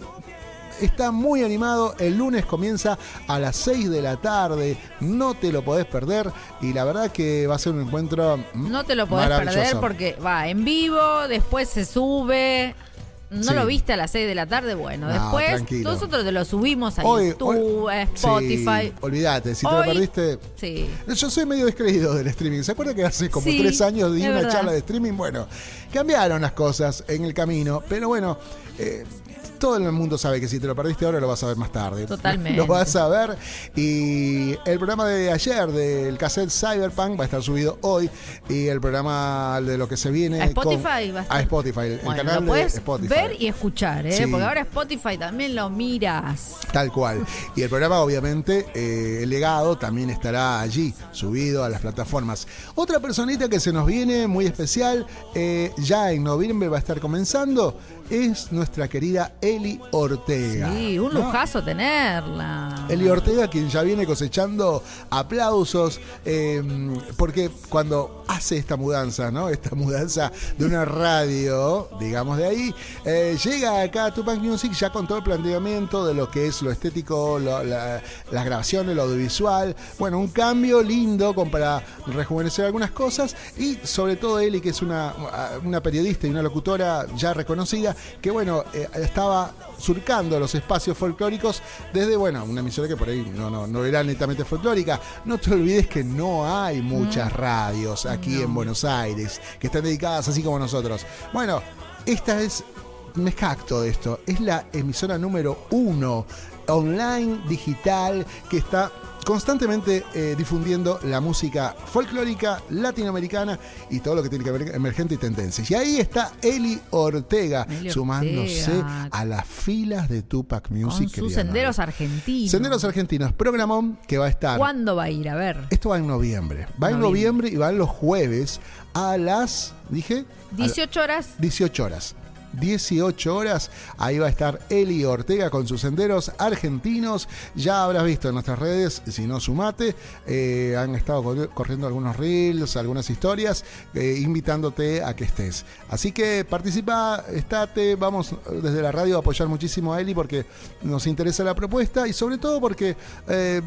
está muy animado. El lunes comienza a las 6 de la tarde. No te lo podés perder. Y la verdad que va a ser un encuentro. No te lo podés perder porque va en vivo, después se sube. No Sí. lo viste a las 6 de la tarde, bueno, No, después tranquilo. nosotros te lo subimos a Hoy- YouTube, hoy- a Spotify. Sí, olvídate, si te lo perdiste. Sí. Yo soy medio descreído del streaming. ¿Se acuerda que hace como tres años di una verdad. charla de streaming? Bueno, cambiaron las cosas en el camino, pero bueno, eh, todo el mundo sabe que si te lo perdiste ahora lo vas a ver más tarde. Totalmente. Lo vas a ver. Y el programa de ayer del cassette Cyberpunk va a estar subido hoy. Y el programa de lo que se viene. A Spotify con- va a estar. A Spotify, el Bueno, canal lo de Spotify. ver y escuchar, ¿eh? Sí. Porque ahora Spotify también lo miras. Tal cual. Y el programa, obviamente, eh, el legado también estará allí, subido a las plataformas. Otra personita que se nos viene muy especial, eh, ya en noviembre va a estar comenzando, es nuestra querida Eli Ortega. Sí, un ¿no? lujazo tenerla. Eli Ortega, quien ya viene cosechando aplausos, eh, porque cuando hace esta mudanza, ¿no? Esta mudanza de una radio, digamos de ahí, eh, llega acá a Tupac Music ya con todo el planteamiento de lo que es lo estético, lo- la- las grabaciones, lo audiovisual. Bueno, un cambio lindo como para rejuvenecer algunas cosas y sobre todo Eli, que es una, una periodista y una locutora ya reconocida, que bueno, eh, estaba surcando los espacios folclóricos desde, bueno, una emisora que por ahí no, no, no era netamente folclórica. No te olvides que no hay muchas radios aquí en Buenos Aires que están dedicadas así como nosotros. Bueno, esta es, me jacto de esto, es la emisora número uno online, digital, que está constantemente eh, difundiendo la música folclórica latinoamericana y todo lo que tiene que ver emergente y tendencias. Y ahí está Eli Ortega Eli sumándose Ortega. a las filas de Tupac Music. Con sus querida senderos argentinos. Senderos Argentinos, programón que va a estar. ¿Cuándo va a ir? A ver. Esto va en noviembre. Va en Noviembre. y va en los jueves a las, dije, a la- 18 horas. 18 horas. 18 horas. Ahí va a estar Eli Ortega con sus senderos argentinos. Ya habrás visto en nuestras redes, si no sumate, eh, han estado corri- corriendo algunos reels, algunas historias, eh, invitándote a que estés. Así que participa, estate, vamos desde la radio a apoyar muchísimo a Eli porque nos interesa la propuesta y sobre todo porque... eh,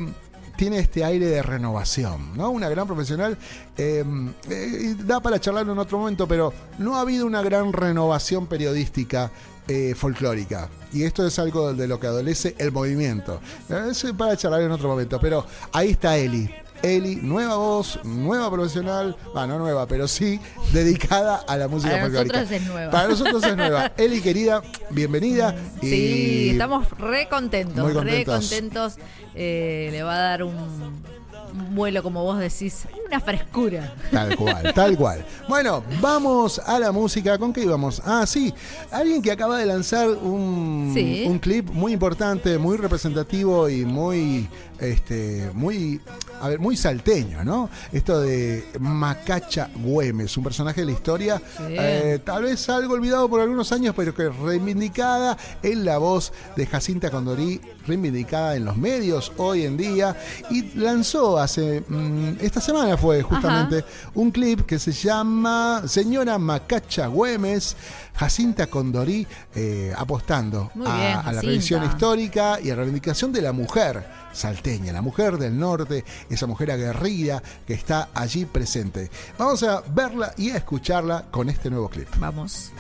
tiene este aire de renovación, ¿no? Una gran profesional. eh, eh, da para charlarlo en otro momento, pero no ha habido una gran renovación periodística eh, folclórica. Y esto es algo de lo que adolece el movimiento. Eh, Es para charlar en otro momento, pero ahí está Eli. Eli, nueva voz, nueva profesional, va, no nueva, pero sí dedicada a la música Para folclórica. nosotros es nueva. Para nosotros es nueva. Eli, querida, bienvenida. Sí, y estamos re contentos, Muy re contentos. contentos. Eh, le va a dar un, un vuelo, como vos decís, una frescura. Tal cual, tal cual. Bueno, vamos a la música. ¿Con qué íbamos? Ah, sí. Alguien que acaba de lanzar un, Sí. un clip muy importante, muy representativo y muy, este, muy, a ver, muy salteño, ¿no? Esto de Macacha Güemes, un personaje de la historia, eh, tal vez algo olvidado por algunos años, pero que reivindicada en la voz de Jacinta Condorí, reivindicada en los medios hoy en día, y lanzó hace, mm, esta semana fue justamente, un clip que se llama Señora Macacha Güemes, Jacinta Condorí eh, apostando a, la revisión histórica y a la reivindicación de la mujer salteña, la mujer del norte, esa mujer aguerrida que está allí presente. Vamos a verla y a escucharla con este nuevo clip. Vamos.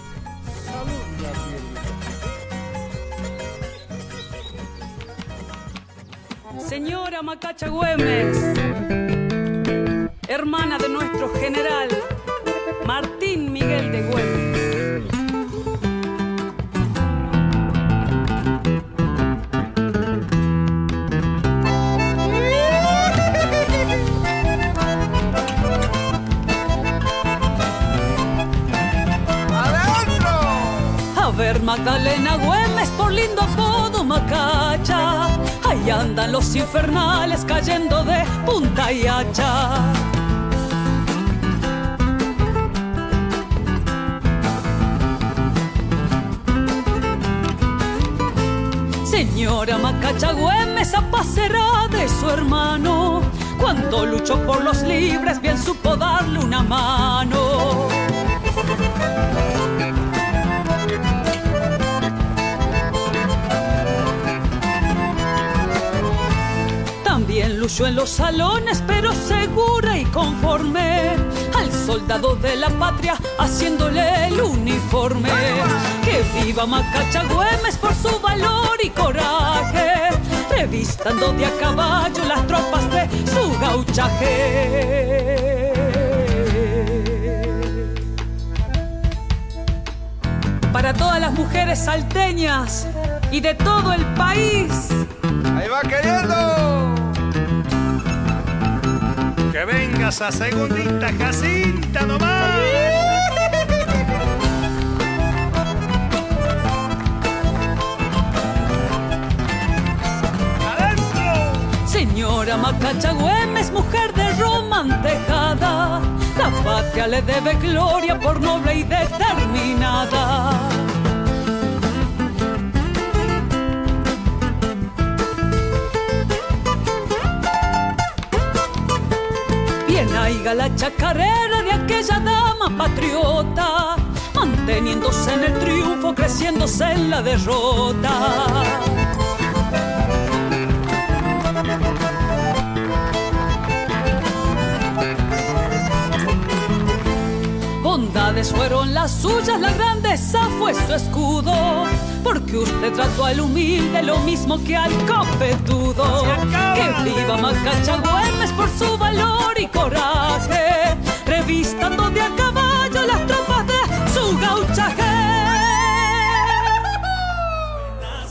Señora Macacha Güemes, hermana de nuestro general Martín Miguel Magdalena Güemes por lindo apodo Macacha. Ahí andan los infernales cayendo de punta y hacha. Señora Macacha Güemes, apacera de su hermano. Cuando luchó por los libres, bien supo darle una mano. Luchó en los salones, pero segura y conforme al soldado de la patria, haciéndole el uniforme. Que viva Macacha Güemes por su valor y coraje, revistando de a caballo las tropas de su gauchaje. Para todas las mujeres salteñas y de todo el país. Ahí va queriendo. Vengas a segundita Jacinta nomás. Señora Macacha Güemes, mujer de Roma tejada, la patria le debe gloria por noble y determinada. La chacarera de aquella dama patriota, manteniéndose en el triunfo, creciéndose en la derrota. Bondades fueron las suyas, la grandeza fue su escudo. Porque usted trató al humilde lo mismo que al copetudo. Que viva Macacha Güemes por su valor y coraje, revistando de a caballo las tropas de su gauchaje.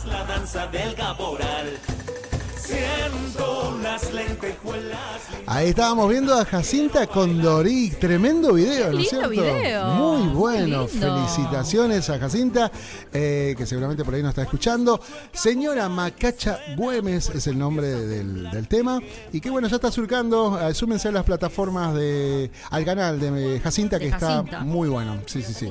La danza del caporal. Siento las lentejuelas. Ahí estábamos viendo a Jacinta Condorí. Tremendo video, ¿no es cierto? video. Muy bueno. Felicitaciones a Jacinta, eh, que seguramente por ahí nos está escuchando. Señora Macacha Güemes es el nombre del, del tema. Y que bueno, ya está surcando. eh, súmense a las plataformas de. al canal de Jacinta, que De está muy bueno. Sí, sí, sí.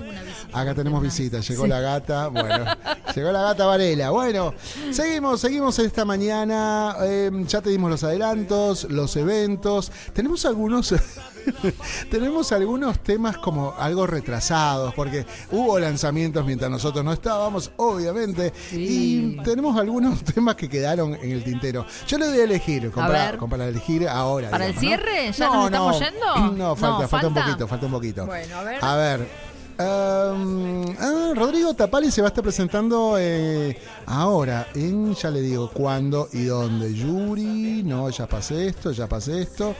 Acá tenemos visita. Llegó Sí. la gata. Bueno, llegó la gata Varela. Bueno, seguimos, seguimos esta mañana. Eh, ya te dimos los adelantos, los eventos. Tenemos algunos. tenemos algunos temas como algo retrasados, porque hubo lanzamientos mientras nosotros no estábamos, obviamente. Sí. Y tenemos algunos temas que quedaron en el tintero. Yo le doy a elegir, como A para, elegir ahora. ¿Para el ¿no? cierre? ¿Ya nos estamos yendo? No, falta, No, falta un ¿falta? poquito, falta un poquito. Bueno, a ver. A ver. Um, ah, Rodrigo Tapali se va a estar presentando eh, ahora, en, ya le digo, cuándo y dónde. Yuri, no, ya pasé esto, ya pasé esto.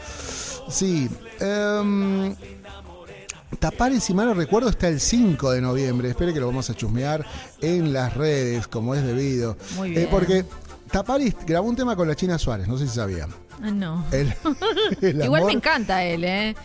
Sí. um, Tapari, si mal no recuerdo, está el 5 de noviembre. Espere que lo vamos a chusmear en las redes, como es debido. Muy Eh, bien. porque Tapari grabó un tema con la China Suárez, no sé si sabía. Ah, no. El- el Igual me encanta él, ¿eh?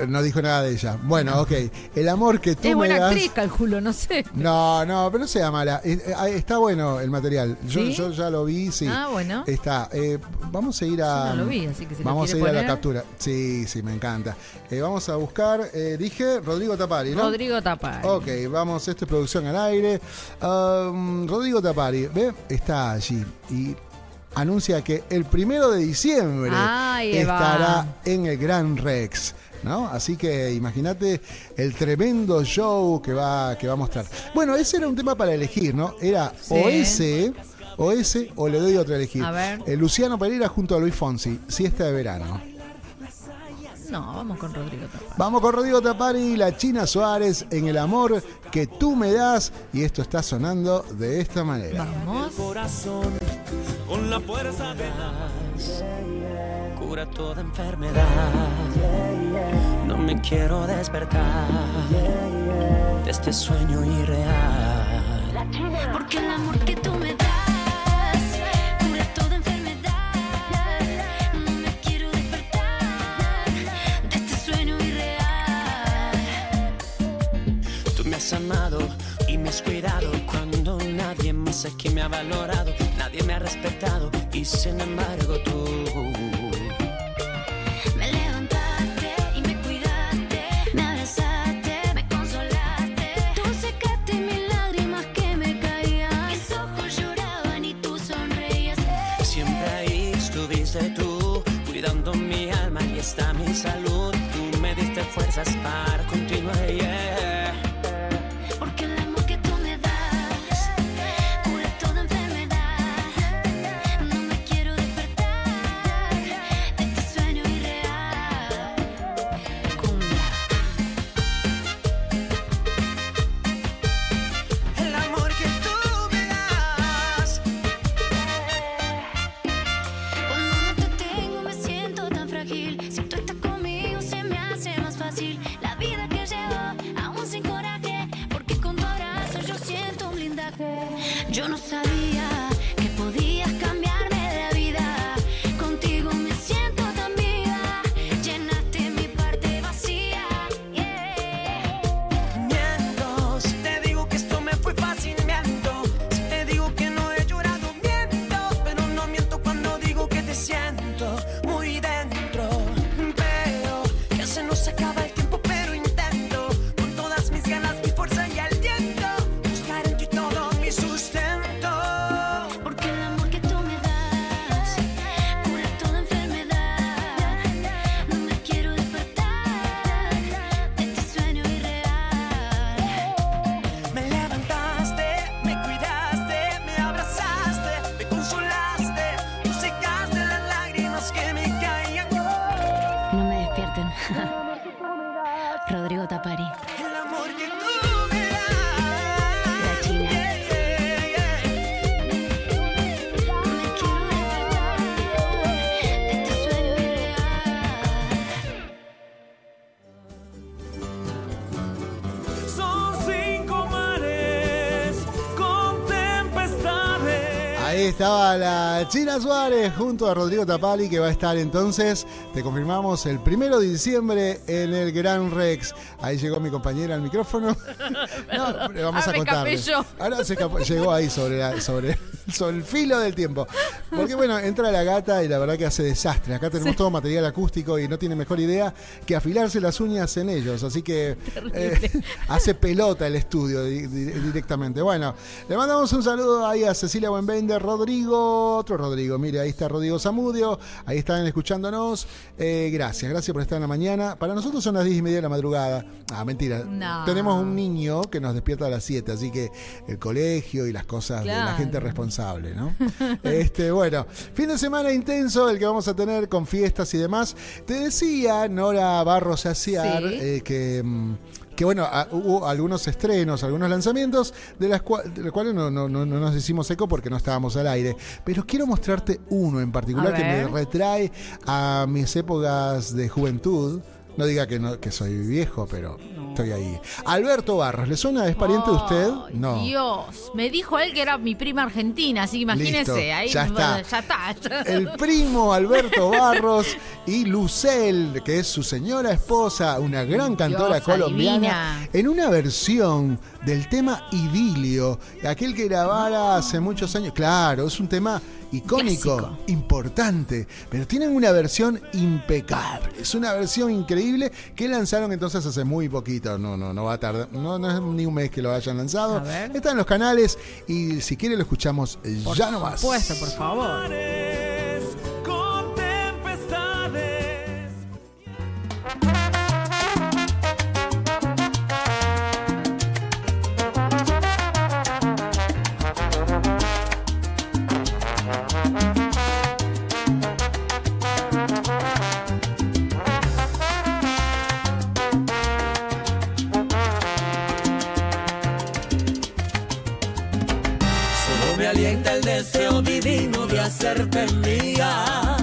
Eh, No dijo nada de ella. Bueno, ok. El amor que tú Es me buena das. actriz, calculo, no sé. No, no, pero no sea mala. Eh, eh, está bueno el material. Yo, ¿Sí? yo ya lo vi, sí. Ah, bueno. Está. Eh, vamos a ir a. Yo no lo vi, así que si lo Vamos a ir a la captura. Sí, sí, me encanta. Eh, vamos a buscar. eh, dije Rodrigo Tapari, ¿no? Rodrigo Tapari. Ok, vamos, esto es producción al aire. Um, Rodrigo Tapari, ¿ve? Está allí y anuncia que el primero de diciembre estará en el Gran Rex. ¿No? Así que imagínate el tremendo show que va, que va a mostrar. Bueno, ese era un tema para elegir, ¿no? Era Sí. o ese, o ese, o le doy otro a elegir. A ver. Eh, Luciano Pereira junto a Luis Fonsi, siesta de verano. No, vamos con Rodrigo Tapari. Vamos con Rodrigo Tapari y la China Suárez en el amor que tú me das. Y esto está sonando de esta manera. Vamos. corazón con la fuerza de cura toda enfermedad. No me quiero despertar de este sueño irreal. Porque el amor que tú me das cura toda enfermedad. No me quiero despertar de este sueño irreal. Tú me has amado y me has cuidado cuando nadie más aquí me ha valorado, nadie me ha respetado y sin embargo tú estaba la China Suárez junto a Rodrigo Tapali que va a estar entonces, te confirmamos, el primero de diciembre en el Gran Rex. Ahí llegó mi compañera al micrófono. No, le vamos Ah, a contar. Ahora se escapó- llegó ahí sobre, la- sobre el filo del tiempo. Porque bueno, entra la gata y la verdad que hace desastre. Acá tenemos todo material acústico y no tiene mejor idea que afilarse las uñas en ellos. Así que eh, hace pelota el estudio di- di- directamente. Bueno, le mandamos un saludo ahí a Cecilia Buenvender, Rodrigo, otro Rodrigo, mire, ahí está Rodrigo Zamudio, ahí están escuchándonos. Eh, gracias, gracias por estar en la mañana. Para nosotros son las 10 y media de la madrugada. Ah, mentira. No. Tenemos un niño que nos despierta a las 7, así que el colegio y las cosas de la gente responsable, ¿no? este, bueno, fin de semana intenso el que vamos a tener con fiestas y demás. Te decía Nora Barros Aciar Sí. eh, que. mm, que bueno, hubo algunos estrenos, algunos lanzamientos, de, las cua- de los cuales no, no- no- no nos hicimos eco porque no estábamos al aire. Pero quiero mostrarte uno en particular que me retrae a mis épocas de juventud. No diga que, no, que soy viejo, pero estoy ahí. Alberto Barros, ¿le suena? ¿Es pariente de usted? No. Dios, me dijo él que era mi prima argentina, así que imagínese, Listo, ahí ya está. ya está. El primo Alberto Barros y Lucel, que es su señora esposa, una gran cantora colombiana, en una versión del tema Idilio, aquel que grabara hace muchos años. Claro, es un tema icónico, Clásico. importante, pero tienen una versión impecable. Es una versión increíble que lanzaron entonces hace muy poquito. No, no, no va a tardar, no, no es ni un mes que lo hayan lanzado. Está en los canales y si quiere lo escuchamos Por ya no más. supuesto, por favor. Alienta el deseo divino de hacerte mía.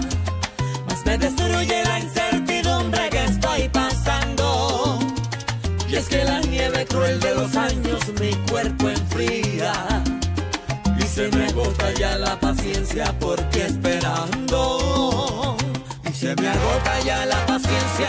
Más me destruye la incertidumbre que estoy pasando. Y es que la nieve cruel de los años mi cuerpo enfría. Y se me agota ya la paciencia por ti esperando. Y se me agota ya la paciencia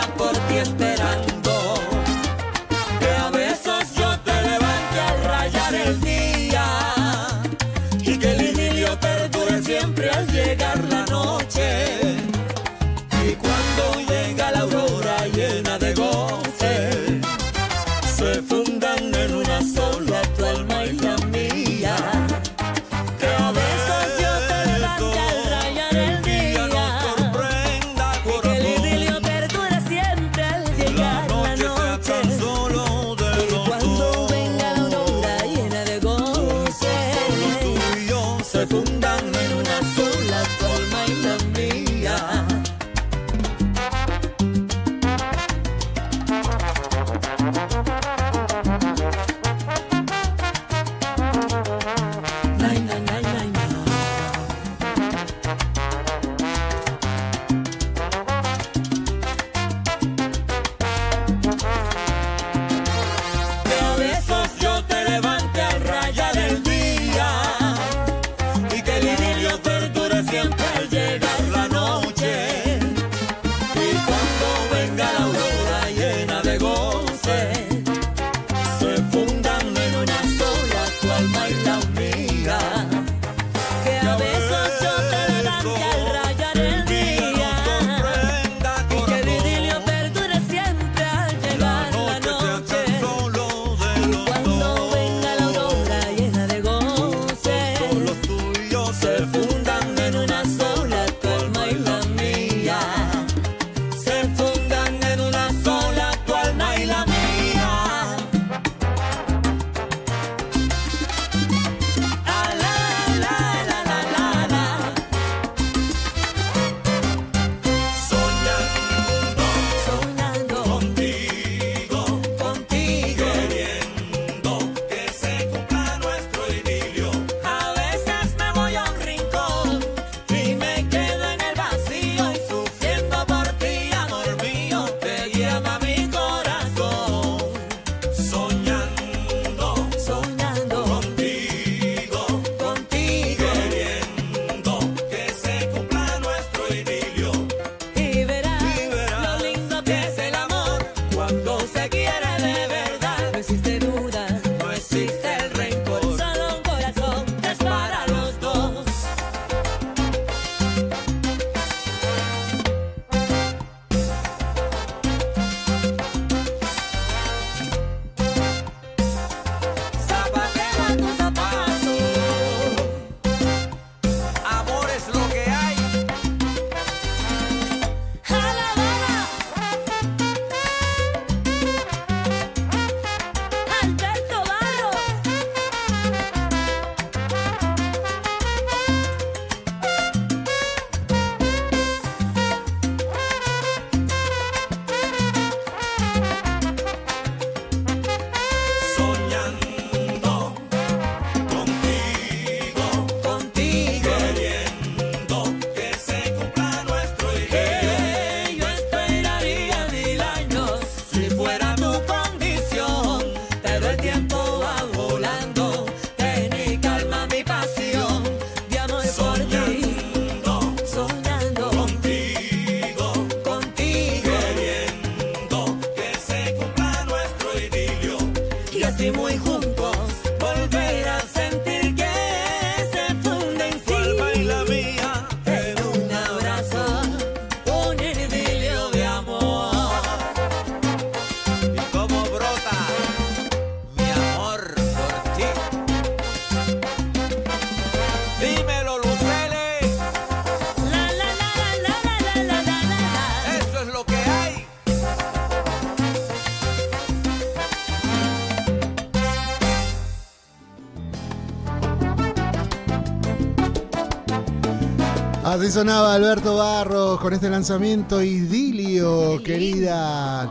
Así sonaba Alberto Barros con este lanzamiento idilio, querida.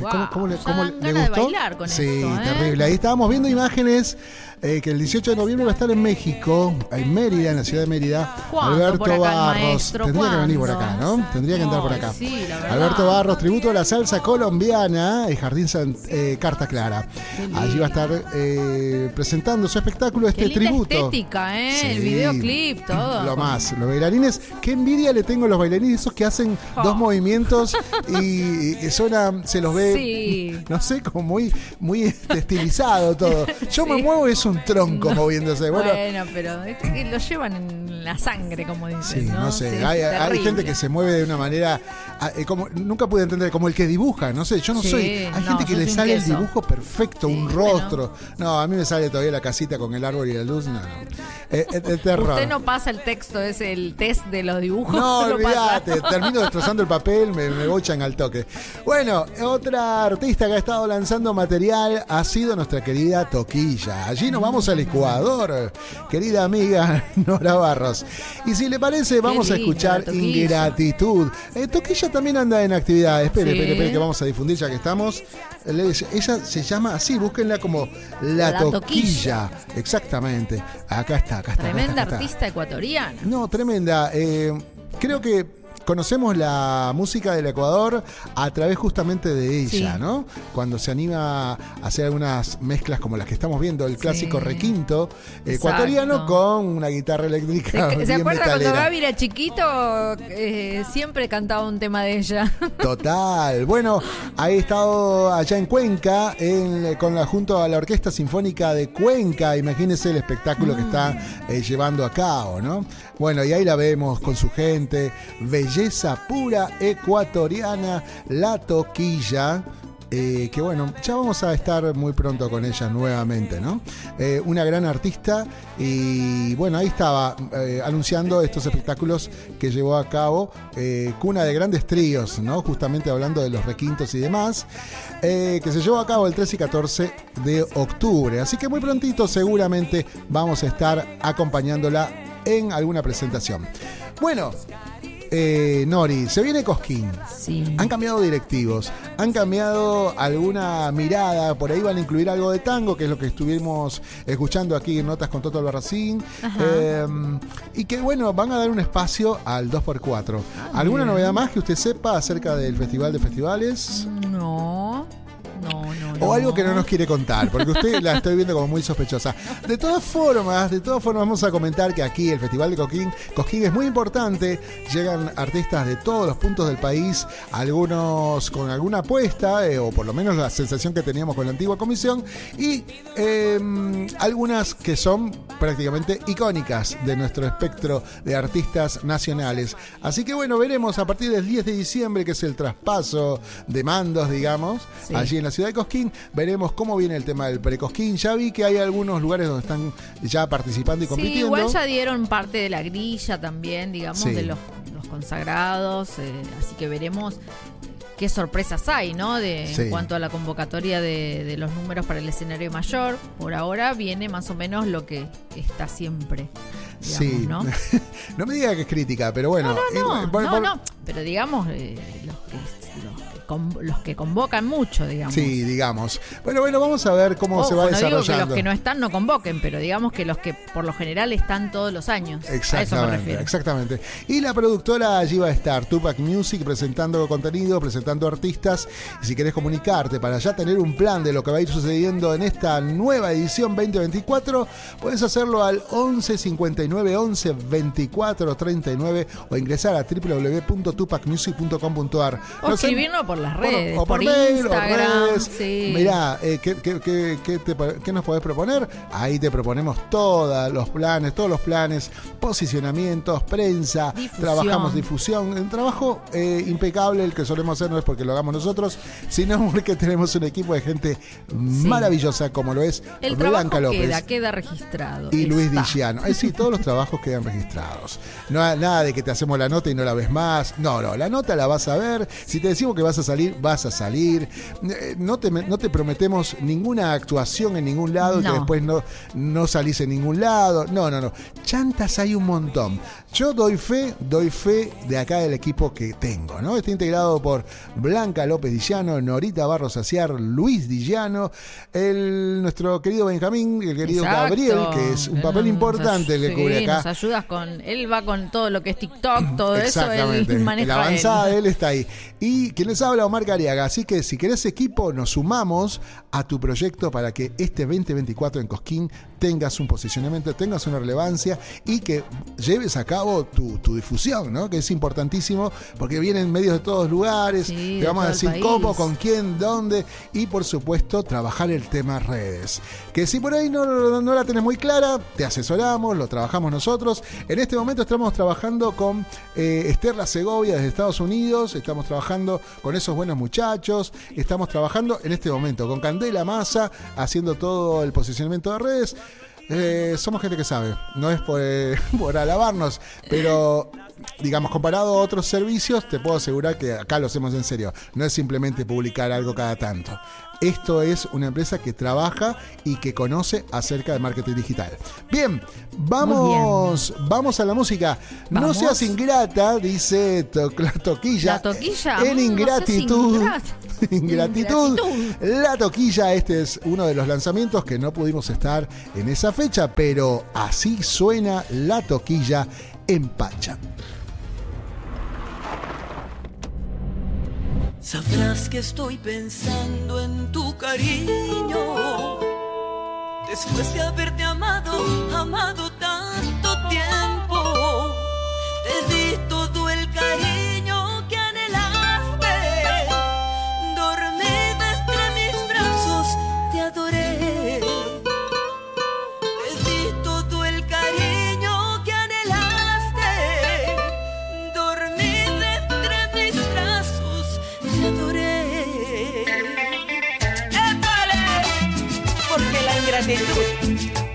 ¿Cómo, cómo le, cómo de gustó? bailar con sí, esto, ¿eh? terrible. Ahí estábamos viendo imágenes eh, que el 18 de noviembre va a estar en México, en Mérida, en la ciudad de Mérida. ¿Cuándo Alberto acá Barros. Tendría que venir por acá, ¿no? Tendría que entrar por acá. sí. Alberto Barros, tributo a la salsa colombiana, el Jardín San- eh, Carta Clara. Allí va a estar eh, presentando su espectáculo, este Qué linda tributo. estética, ¿eh? El Sí. videoclip, todo. Lo más, los bailarines, qué envidia le tengo a los bailarines, esos que hacen Oh. dos movimientos y, y suena, se los ve, Sí. no sé, como muy, muy este, estilizado todo. Yo me Sí. muevo y es un tronco moviéndose. Bueno, Bueno, pero es que lo llevan en la sangre, como dicen. Sí, no, sé. Sí, hay, hay terrible. gente que se mueve de una manera. Ah, eh, como, nunca pude entender, como el que dibuja, no sé, yo no Sí, soy. Hay no, gente que le sale el dibujo perfecto, un rostro. No, a mí me sale todavía la casita con el árbol y la luz. No, no. Eh, eh, terror. Usted no pasa el texto, es el test de los dibujos. No, olvídate, termino destrozando el papel, me, me bochan al toque. Bueno, otra artista que ha estado lanzando material ha sido nuestra querida Toquilla. Allí nos vamos al Ecuador, querida amiga Nora Barros. Y si le parece, vamos a escuchar. Ingratitud. Eh, Toquilla también anda en actividad. Espere, Sí. espere, espere, que vamos a difundir ya que estamos. Ella se llama así, búsquenla como La, La Toquilla. Toquilla. Exactamente. Acá está, acá está. acá Tremenda está, acá está. artista ecuatoriana. No, tremenda. Eh, creo que conocemos la música del Ecuador a través justamente de ella, Sí. ¿no? Cuando se anima a hacer algunas mezclas como las que estamos viendo, el clásico Sí. requinto ecuatoriano Exacto. con una guitarra eléctrica. ¿Se, se acuerda cuando. Gaby era chiquito? Eh, siempre cantaba un tema de ella. Total. Bueno, ha estado allá en Cuenca en- con la, junto a la Orquesta Sinfónica de Cuenca. Imagínense el espectáculo que está eh, llevando a cabo, ¿no? Bueno, y ahí la vemos con su gente. Belleza pura ecuatoriana, la toquilla. Eh, que bueno, ya vamos a estar muy pronto con ella nuevamente, ¿no? Eh, una gran artista y bueno, ahí estaba eh, anunciando estos espectáculos que llevó a cabo Cuna de Grandes Tríos, ¿no? Justamente hablando de los requintos y demás, que se llevó a cabo el 13 y 14 de octubre. Así que muy prontito seguramente vamos a estar acompañándola en alguna presentación. Bueno, eh, Nori, se viene Cosquín. Sí. Han cambiado directivos, han cambiado alguna mirada, por ahí van a incluir algo de tango, que es lo que estuvimos escuchando aquí en Notas con Toto Albarracín. Eh, y que bueno, van a dar un espacio al 2x4. ¿Alguna bien. novedad más que usted sepa acerca del Festival de Festivales? No, no, no. O algo que no nos quiere contar, porque usted la estoy viendo como muy sospechosa. De todas formas, de todas formas vamos a comentar que aquí el Festival de Coquín, Coquín es muy importante, llegan artistas de todos los puntos del país, algunos con alguna apuesta, eh, o por lo menos la sensación que teníamos con la antigua comisión, y eh, algunas que son prácticamente icónicas de nuestro espectro de artistas nacionales. Así que bueno, veremos a partir del 10 de diciembre, que es el traspaso de mandos, digamos, Sí. allí en la ciudad de Cosquín. Veremos cómo viene el tema del precosquín. Ya vi que hay algunos lugares donde están ya participando y Sí, compitiendo. igual ya dieron parte de la grilla también, digamos, Sí. de los, los consagrados. eh, así que veremos qué sorpresas hay, ¿no? De, Sí. En cuanto a la convocatoria de, de los números para el escenario mayor. Por ahora viene más o menos lo que está siempre. Digamos, sí, ¿no? no me diga que es crítica, pero bueno. No, eh, no, por- no, por- no, pero digamos, eh, los, que con- los que convocan mucho, digamos. Sí, digamos. Bueno, bueno, vamos a ver cómo se va no digo que desarrollando. los que no están no convoquen, pero digamos que los que por lo general están todos los años. A eso me Exactamente, refiero. exactamente. Y la productora allí va a estar, Tupac Music, presentando contenido, presentando artistas. Y si querés comunicarte para ya tener un plan de lo que va a ir sucediendo en esta nueva edición 2024, puedes hacerlo al 11 59 11 24 39 o ingresar a www.tupacmusic.com.ar. O escribirnos por las por- redes, o por, por mail, Instagram, o redes. sí. Mirá, eh, ¿qué, qué- qué- qué te pa- qué nos podés proponer? Ahí te proponemos todos los planes, todos los planes, posicionamientos, prensa, Difusión. trabajamos difusión. Un trabajo eh, impecable, el que solemos hacer no es porque lo hagamos nosotros, sino porque tenemos un equipo de gente maravillosa como lo es El Blanca López. queda, queda registrado. Y Luis Está. Diciano. Ahí sí, todos los trabajos quedan registrados. No, nada de que te hacemos la nota y no la ves más. No, no, la nota la vas a ver. Si te decimos que vas a salir salir, vas a salir. Eh, No te, no te prometemos ninguna actuación en ningún lado que después no, no salís en ningún lado. No, no, no. Chantas hay un montón. Yo doy fe, doy fe de acá del equipo que tengo, ¿no? Está integrado por Blanca López Dillano, Norita Barros Aciar, Luis Dillano, el, nuestro querido Benjamín, el querido Exacto. Gabriel, que es un papel nos importante el que sí, cubre acá. Nos ayudas con. Él va con todo lo que es TikTok, todo eso. Él maneja. la avanzada él. está ahí. Y quien les habla, Omar Cariaga. Así que si querés equipo, nos sumamos a tu proyecto para que este 2024 en Cosquín tengas un posicionamiento, tengas una relevancia y que lleves a cabo tu, tu difusión, ¿no? Que es importantísimo porque vienen medios de todos lugares. Sí, te de vamos a decir cómo, con quién, dónde y por supuesto trabajar el tema redes. Que si por ahí no, no- no la tenés muy clara, te asesoramos, lo trabajamos nosotros. En este momento estamos trabajando con eh, Esther La Segovia desde Estados Unidos, estamos trabajando con esos buenos muchachos, estamos trabajando en este momento con Candela Massa haciendo todo el posicionamiento de redes. Eh, somos gente que sabe, no es por, eh, por alabarnos, pero digamos, comparado a otros servicios, te puedo asegurar que acá lo hacemos en serio. No es simplemente publicar algo cada tanto. Esto es una empresa que trabaja y que conoce acerca de marketing digital. Bien, vamos, vamos a la música. No seas ingrata, dice to- la toquilla. La toquilla, En mm, no ingratitud. Ingratitud. Ingratitud. La toquilla, este es uno de los lanzamientos que no pudimos estar en esa fecha, pero así suena la toquilla en Pacha. Sabrás que estoy pensando en tu cariño. Después de haberte amado, amado tanto tiempo, te di todo el cariño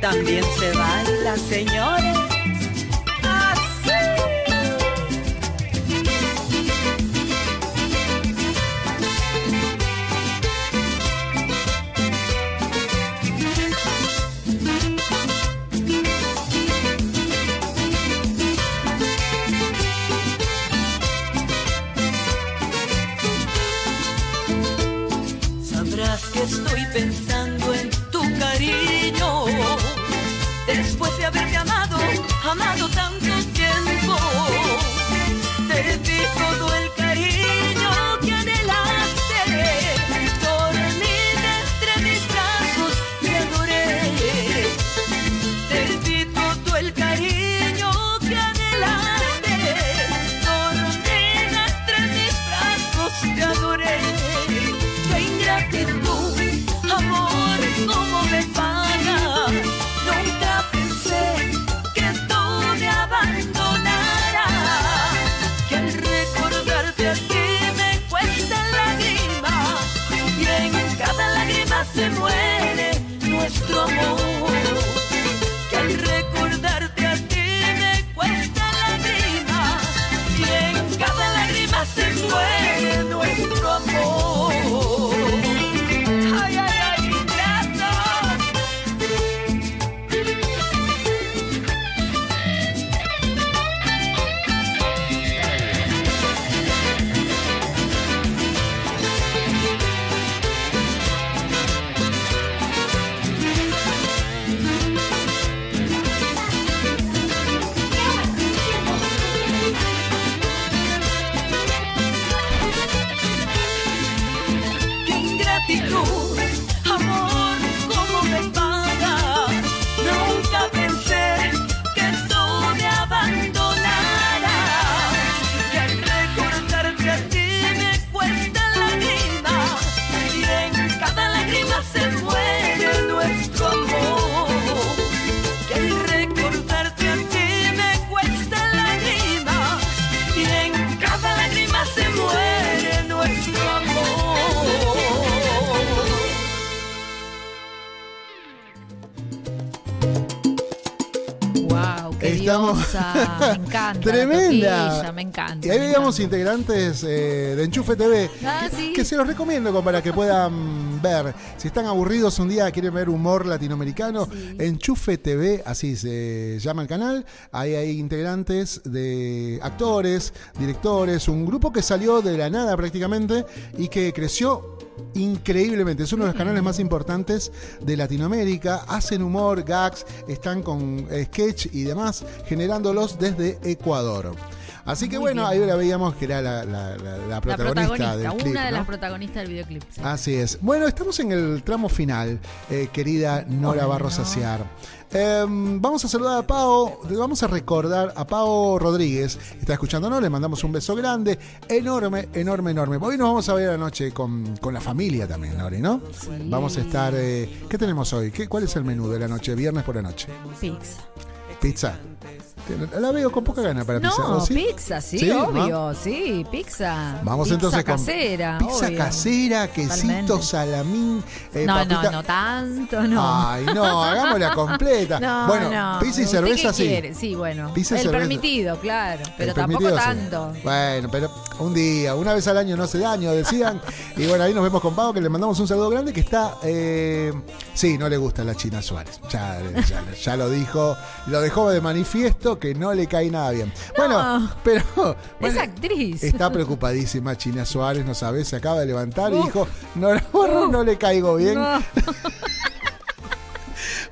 También se baila, señores. Amado, amado la Tremenda. me encanta. Y ahí veíamos integrantes eh, de Enchufe TV, Ah, que, sí. que se los recomiendo para que puedan ver. Si están aburridos un día, quieren ver humor latinoamericano, Enchufe TV, así se llama el canal. Ahí hay integrantes de actores, directores, un grupo que salió de la nada prácticamente y que creció increíblemente. Es uno de los canales más importantes de Latinoamérica. Hacen humor, gags, están con eh, sketch y demás, generándolos desde Ecuador. Así que Muy bueno, bien. ahí la veíamos que era la, la- la- la La protagonista, protagonista, del una clip. de ¿no? las protagonistas del videoclip. sí. Así es. Bueno, estamos en el tramo final, eh, querida Nora Bueno. Barros Aciar. Em, vamos a saludar a Pao, vamos a recordar a Pao Rodríguez, está escuchándonos, le mandamos un beso grande, enorme, enorme, enorme. Hoy nos vamos a ver anoche con, con la familia también, Nori, ¿no? Vamos a estar, eh, ¿qué tenemos hoy? ¿Qué, ¿Cuál es el menú de la noche? Viernes por la noche. Pizza. Pizza. La veo con poca gana para pizza. No, ¿o sí? pizza, sí, ¿Sí? obvio, sí, pizza. Vamos Pizza entonces con casera, pizza obvio. casera, quesito, Totalmente. salamín, eh, no, papita- no, no tanto, no. Ay, no, hagámosla completa. No, bueno, no. pizza y ¿Usted cerveza sí. quiere? Sí, bueno. Pizza y el cerveza. permitido, claro. Pero El tampoco sí. tanto. Bueno, pero un día, una vez al año no hace daño, decían. y bueno, ahí nos vemos con Pau, que le mandamos un saludo grande, que está... eh, sí, no le gusta la China Suárez. Ya, ya- ya lo dijo, lo dejó de manifiesto que no le cae nada bien. Bueno, pero... bueno, actriz. Está preocupadísima China Suárez, no sabes, se acaba de levantar y dijo, no, no, no le caigo bien. No.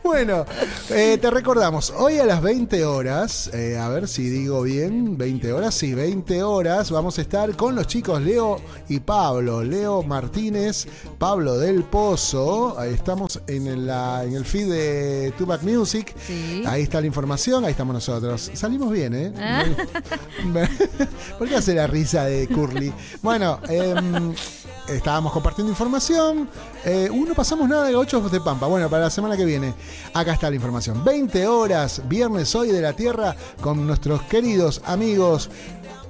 Bueno, eh, te recordamos, hoy a las 20 horas, eh, a ver si digo bien, 20 horas, sí, 20 horas, vamos a estar con los chicos Leo y Pablo, Leo Martínez, Pablo del Pozo, ahí estamos en el, la- en el feed de Tupac Music, Sí. ahí está la información, ahí estamos nosotros, salimos bien, ¿eh? Ah. ¿Por qué hace la risa de Curly? Bueno, em, estábamos compartiendo información. Eh, uh, no pasamos nada de 8 de Pampa. Bueno, para la semana que viene, acá está la información. 20 horas, viernes hoy de la Tierra, con nuestros queridos amigos.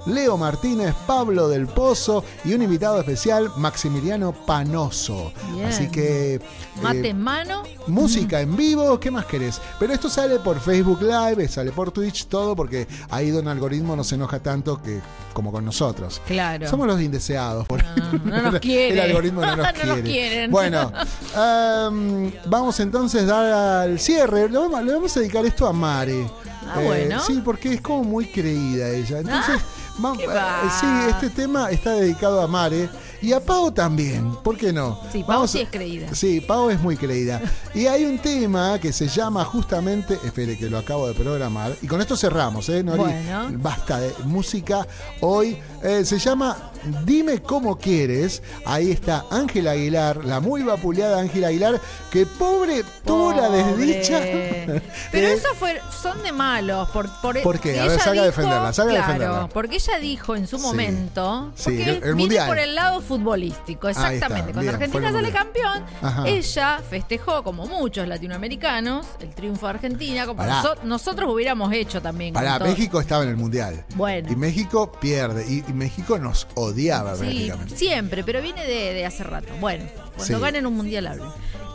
Leo Martínez, Pablo del Pozo y un invitado especial, Maximiliano Panoso. Bien. Así que. Mate eh, en mano. Música en vivo, ¿qué más querés? Pero esto sale por Facebook Live, sale por Twitch, todo porque ahí Don Algoritmo no se enoja tanto que como con nosotros. Claro. Somos los indeseados. por- no nos quiere. El algoritmo no nos No quiere. nos quieren. Bueno, em, vamos entonces a dar al cierre. Le vamos, le vamos a dedicar esto a Mare. Eh, Ah, bueno. Sí, porque es como muy creída ella. Entonces, ¿qué va? eh, sí, este tema está dedicado a Mare y a Pau también. ¿Por qué no? Sí, Pau Vamos sí es creída. Sí, Pau es muy creída. Y hay un tema que se llama justamente, espere que lo acabo de programar, y con esto cerramos, ¿eh? Nori? Bueno. Basta de música hoy. Eh, se llama Dime cómo quieres. Ahí está Ángela Aguilar, la muy vapuleada Ángela Aguilar, que pobre tuvo la Pobre. desdicha. Pero de- eso fue, son de malos. Por, por, ¿Por qué? A ver, salga a defenderla, salga a defenderla. porque ella dijo en su Sí. momento. Sí, porque el- el viene mundial. por el lado futbolístico, está, exactamente. Cuando bien, Argentina sale campeón, Ajá. ella festejó, como muchos latinoamericanos, el triunfo de Argentina, como noso- nosotros hubiéramos hecho también. todo. México estaba en el Mundial. Bueno. Y México pierde. Y, y México nos odiaba Sí, prácticamente. siempre, pero viene de, de hace rato. Bueno, cuando Sí. ganen un mundial hablen.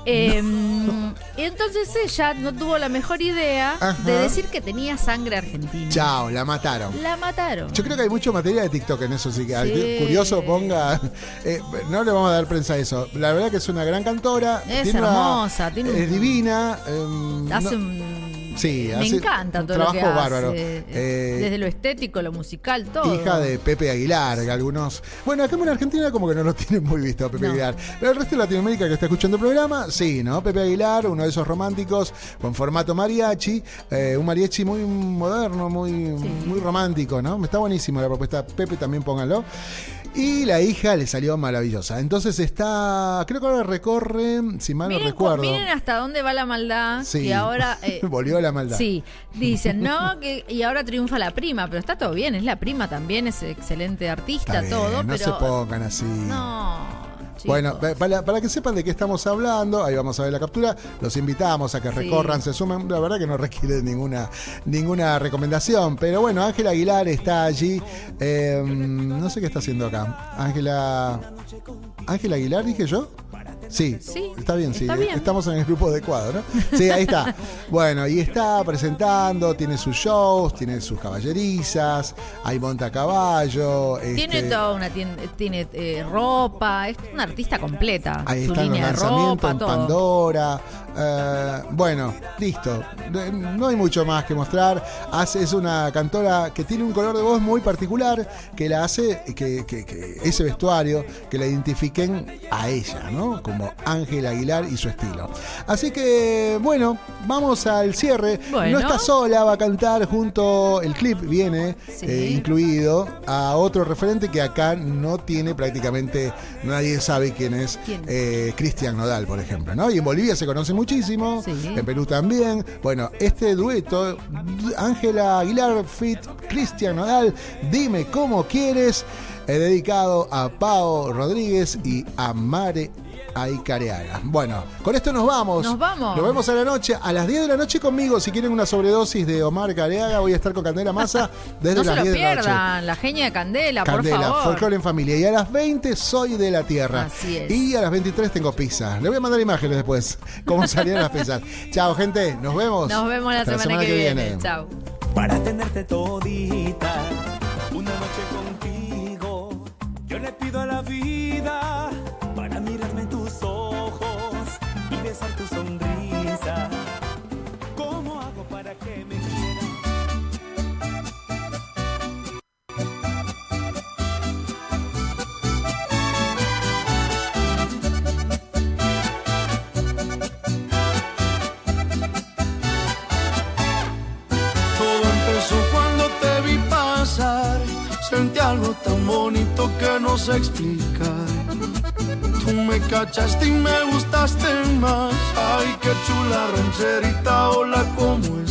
Eh, Entonces ella no tuvo la mejor idea Ajá. de decir que tenía sangre argentina. Chao, la mataron. La mataron. Yo creo que hay mucho material de TikTok en eso, así que Sí. curioso ponga. eh, no le vamos a dar prensa a eso. La verdad que es una gran cantora. Es tiene una- hermosa, tiene un- es divina. em, Hace no- un. Sí, Me hace encanta un todo lo que trabajo hace. bárbaro. Eh, Desde lo estético, lo musical, todo. Hija de Pepe Aguilar, que algunos. Bueno, acá en Argentina como que no lo tienen muy visto a Pepe No. Aguilar. Pero el resto de Latinoamérica que está escuchando el programa, sí, ¿no? Pepe Aguilar, uno de esos románticos con formato mariachi, eh, un mariachi muy moderno, muy, muy romántico, ¿no? Está buenísimo la propuesta. Pepe también pónganlo. Y la hija le salió maravillosa. Entonces está, creo que ahora recorre, si mal Miren, no cu- recuerdo. miren hasta dónde va la maldad. Sí. Que ahora. eh, Volvió la maldad. Sí, dicen, no, que, y ahora triunfa la prima, pero está todo bien, es la prima también, es excelente artista, bien, todo, no pero. se pongan así. No. Chicos. Bueno, pa- para, para que sepan de qué estamos hablando, ahí vamos a ver la captura, los invitamos a que recorran, se sumen, la verdad que no requiere ninguna, ninguna recomendación, pero bueno, Ángela Aguilar está allí, eh, no sé qué está haciendo acá, Ángela, Ángela Aguilar dije yo, Sí, Sí, está bien, sí. bien. Estamos en el grupo adecuado, ¿no? Sí, ahí está. Bueno, y está presentando, tiene sus shows, tiene sus caballerizas, hay monta a caballo. Tiene este, toda una tienda, tiene eh, ropa, es una artista completa. Ahí Su están los línea de lanzamientos ropa, en todo. Pandora. Eh, bueno, listo. No hay mucho más que mostrar. Hace, es una cantora que tiene un color de voz muy particular que la hace que, que- que ese vestuario que la identifiquen a ella, ¿no? Como Ángel Aguilar y su estilo. Así que, bueno, vamos al cierre. Bueno. No está sola, va a cantar junto. El clip viene Sí. eh, incluido a otro referente que acá no tiene prácticamente nadie sabe quién es eh, Cristian Nodal, por ejemplo, ¿no? Y en Bolivia se conoce muchísimo, Sí. en Perú también. Bueno, este dueto, Ángela Aguilar fit Cristian Nodal, dime cómo quieres, eh, dedicado a Pao Rodríguez y a Mare Aicareaga. Bueno, con esto nos vamos. Nos vamos. Nos vemos a la noche, a las 10 de la noche conmigo. Si quieren una sobredosis de Omar Careaga, voy a estar con Candela Massa desde No se las lo 10 de la noche. pierdan, la genia de Candela, Candela, por favor. folclore en familia. Y a las 20 soy de la tierra. Así es. Y a las 23 tengo pizza. Le voy a mandar imágenes después, cómo salieron las pizzas. Chao, gente. Nos vemos. Nos vemos la semana, que, viene. Chao. para tenerte todita. Una noche contigo, yo le pido a la vida y besar tu sonrisa. ¿Cómo hago para que me quieras? Sentí algo tan bonito que no sé explicar. Tú me cachaste y me gustaste más. Ay, qué chula rancherita, hola, ¿cómo estás?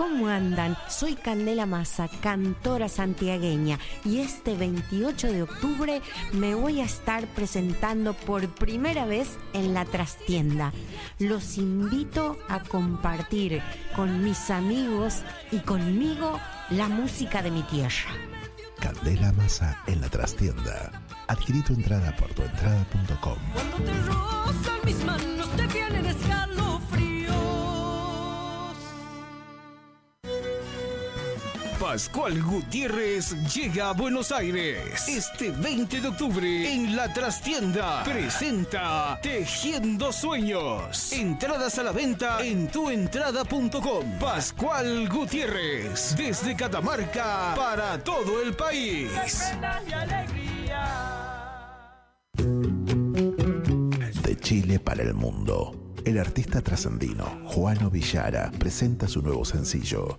¿Cómo andan? Soy Candela Massa, cantora santiagueña, y este 28 de octubre me voy a estar presentando por primera vez en la trastienda. Los invito a compartir con mis amigos y conmigo la música de mi tierra. Candela Masa en la trastienda. Adquirí tu entrada por tuentrada.com. Cuando te rozan mis manos te Pascual Gutiérrez llega a Buenos Aires este 20 de octubre en La Trastienda. Presenta Tejiendo Sueños. Entradas a la venta en tuentrada.com. Pascual Gutiérrez desde Catamarca para todo el país. De Chile para el mundo. El artista trascendino Juano Villara presenta su nuevo sencillo,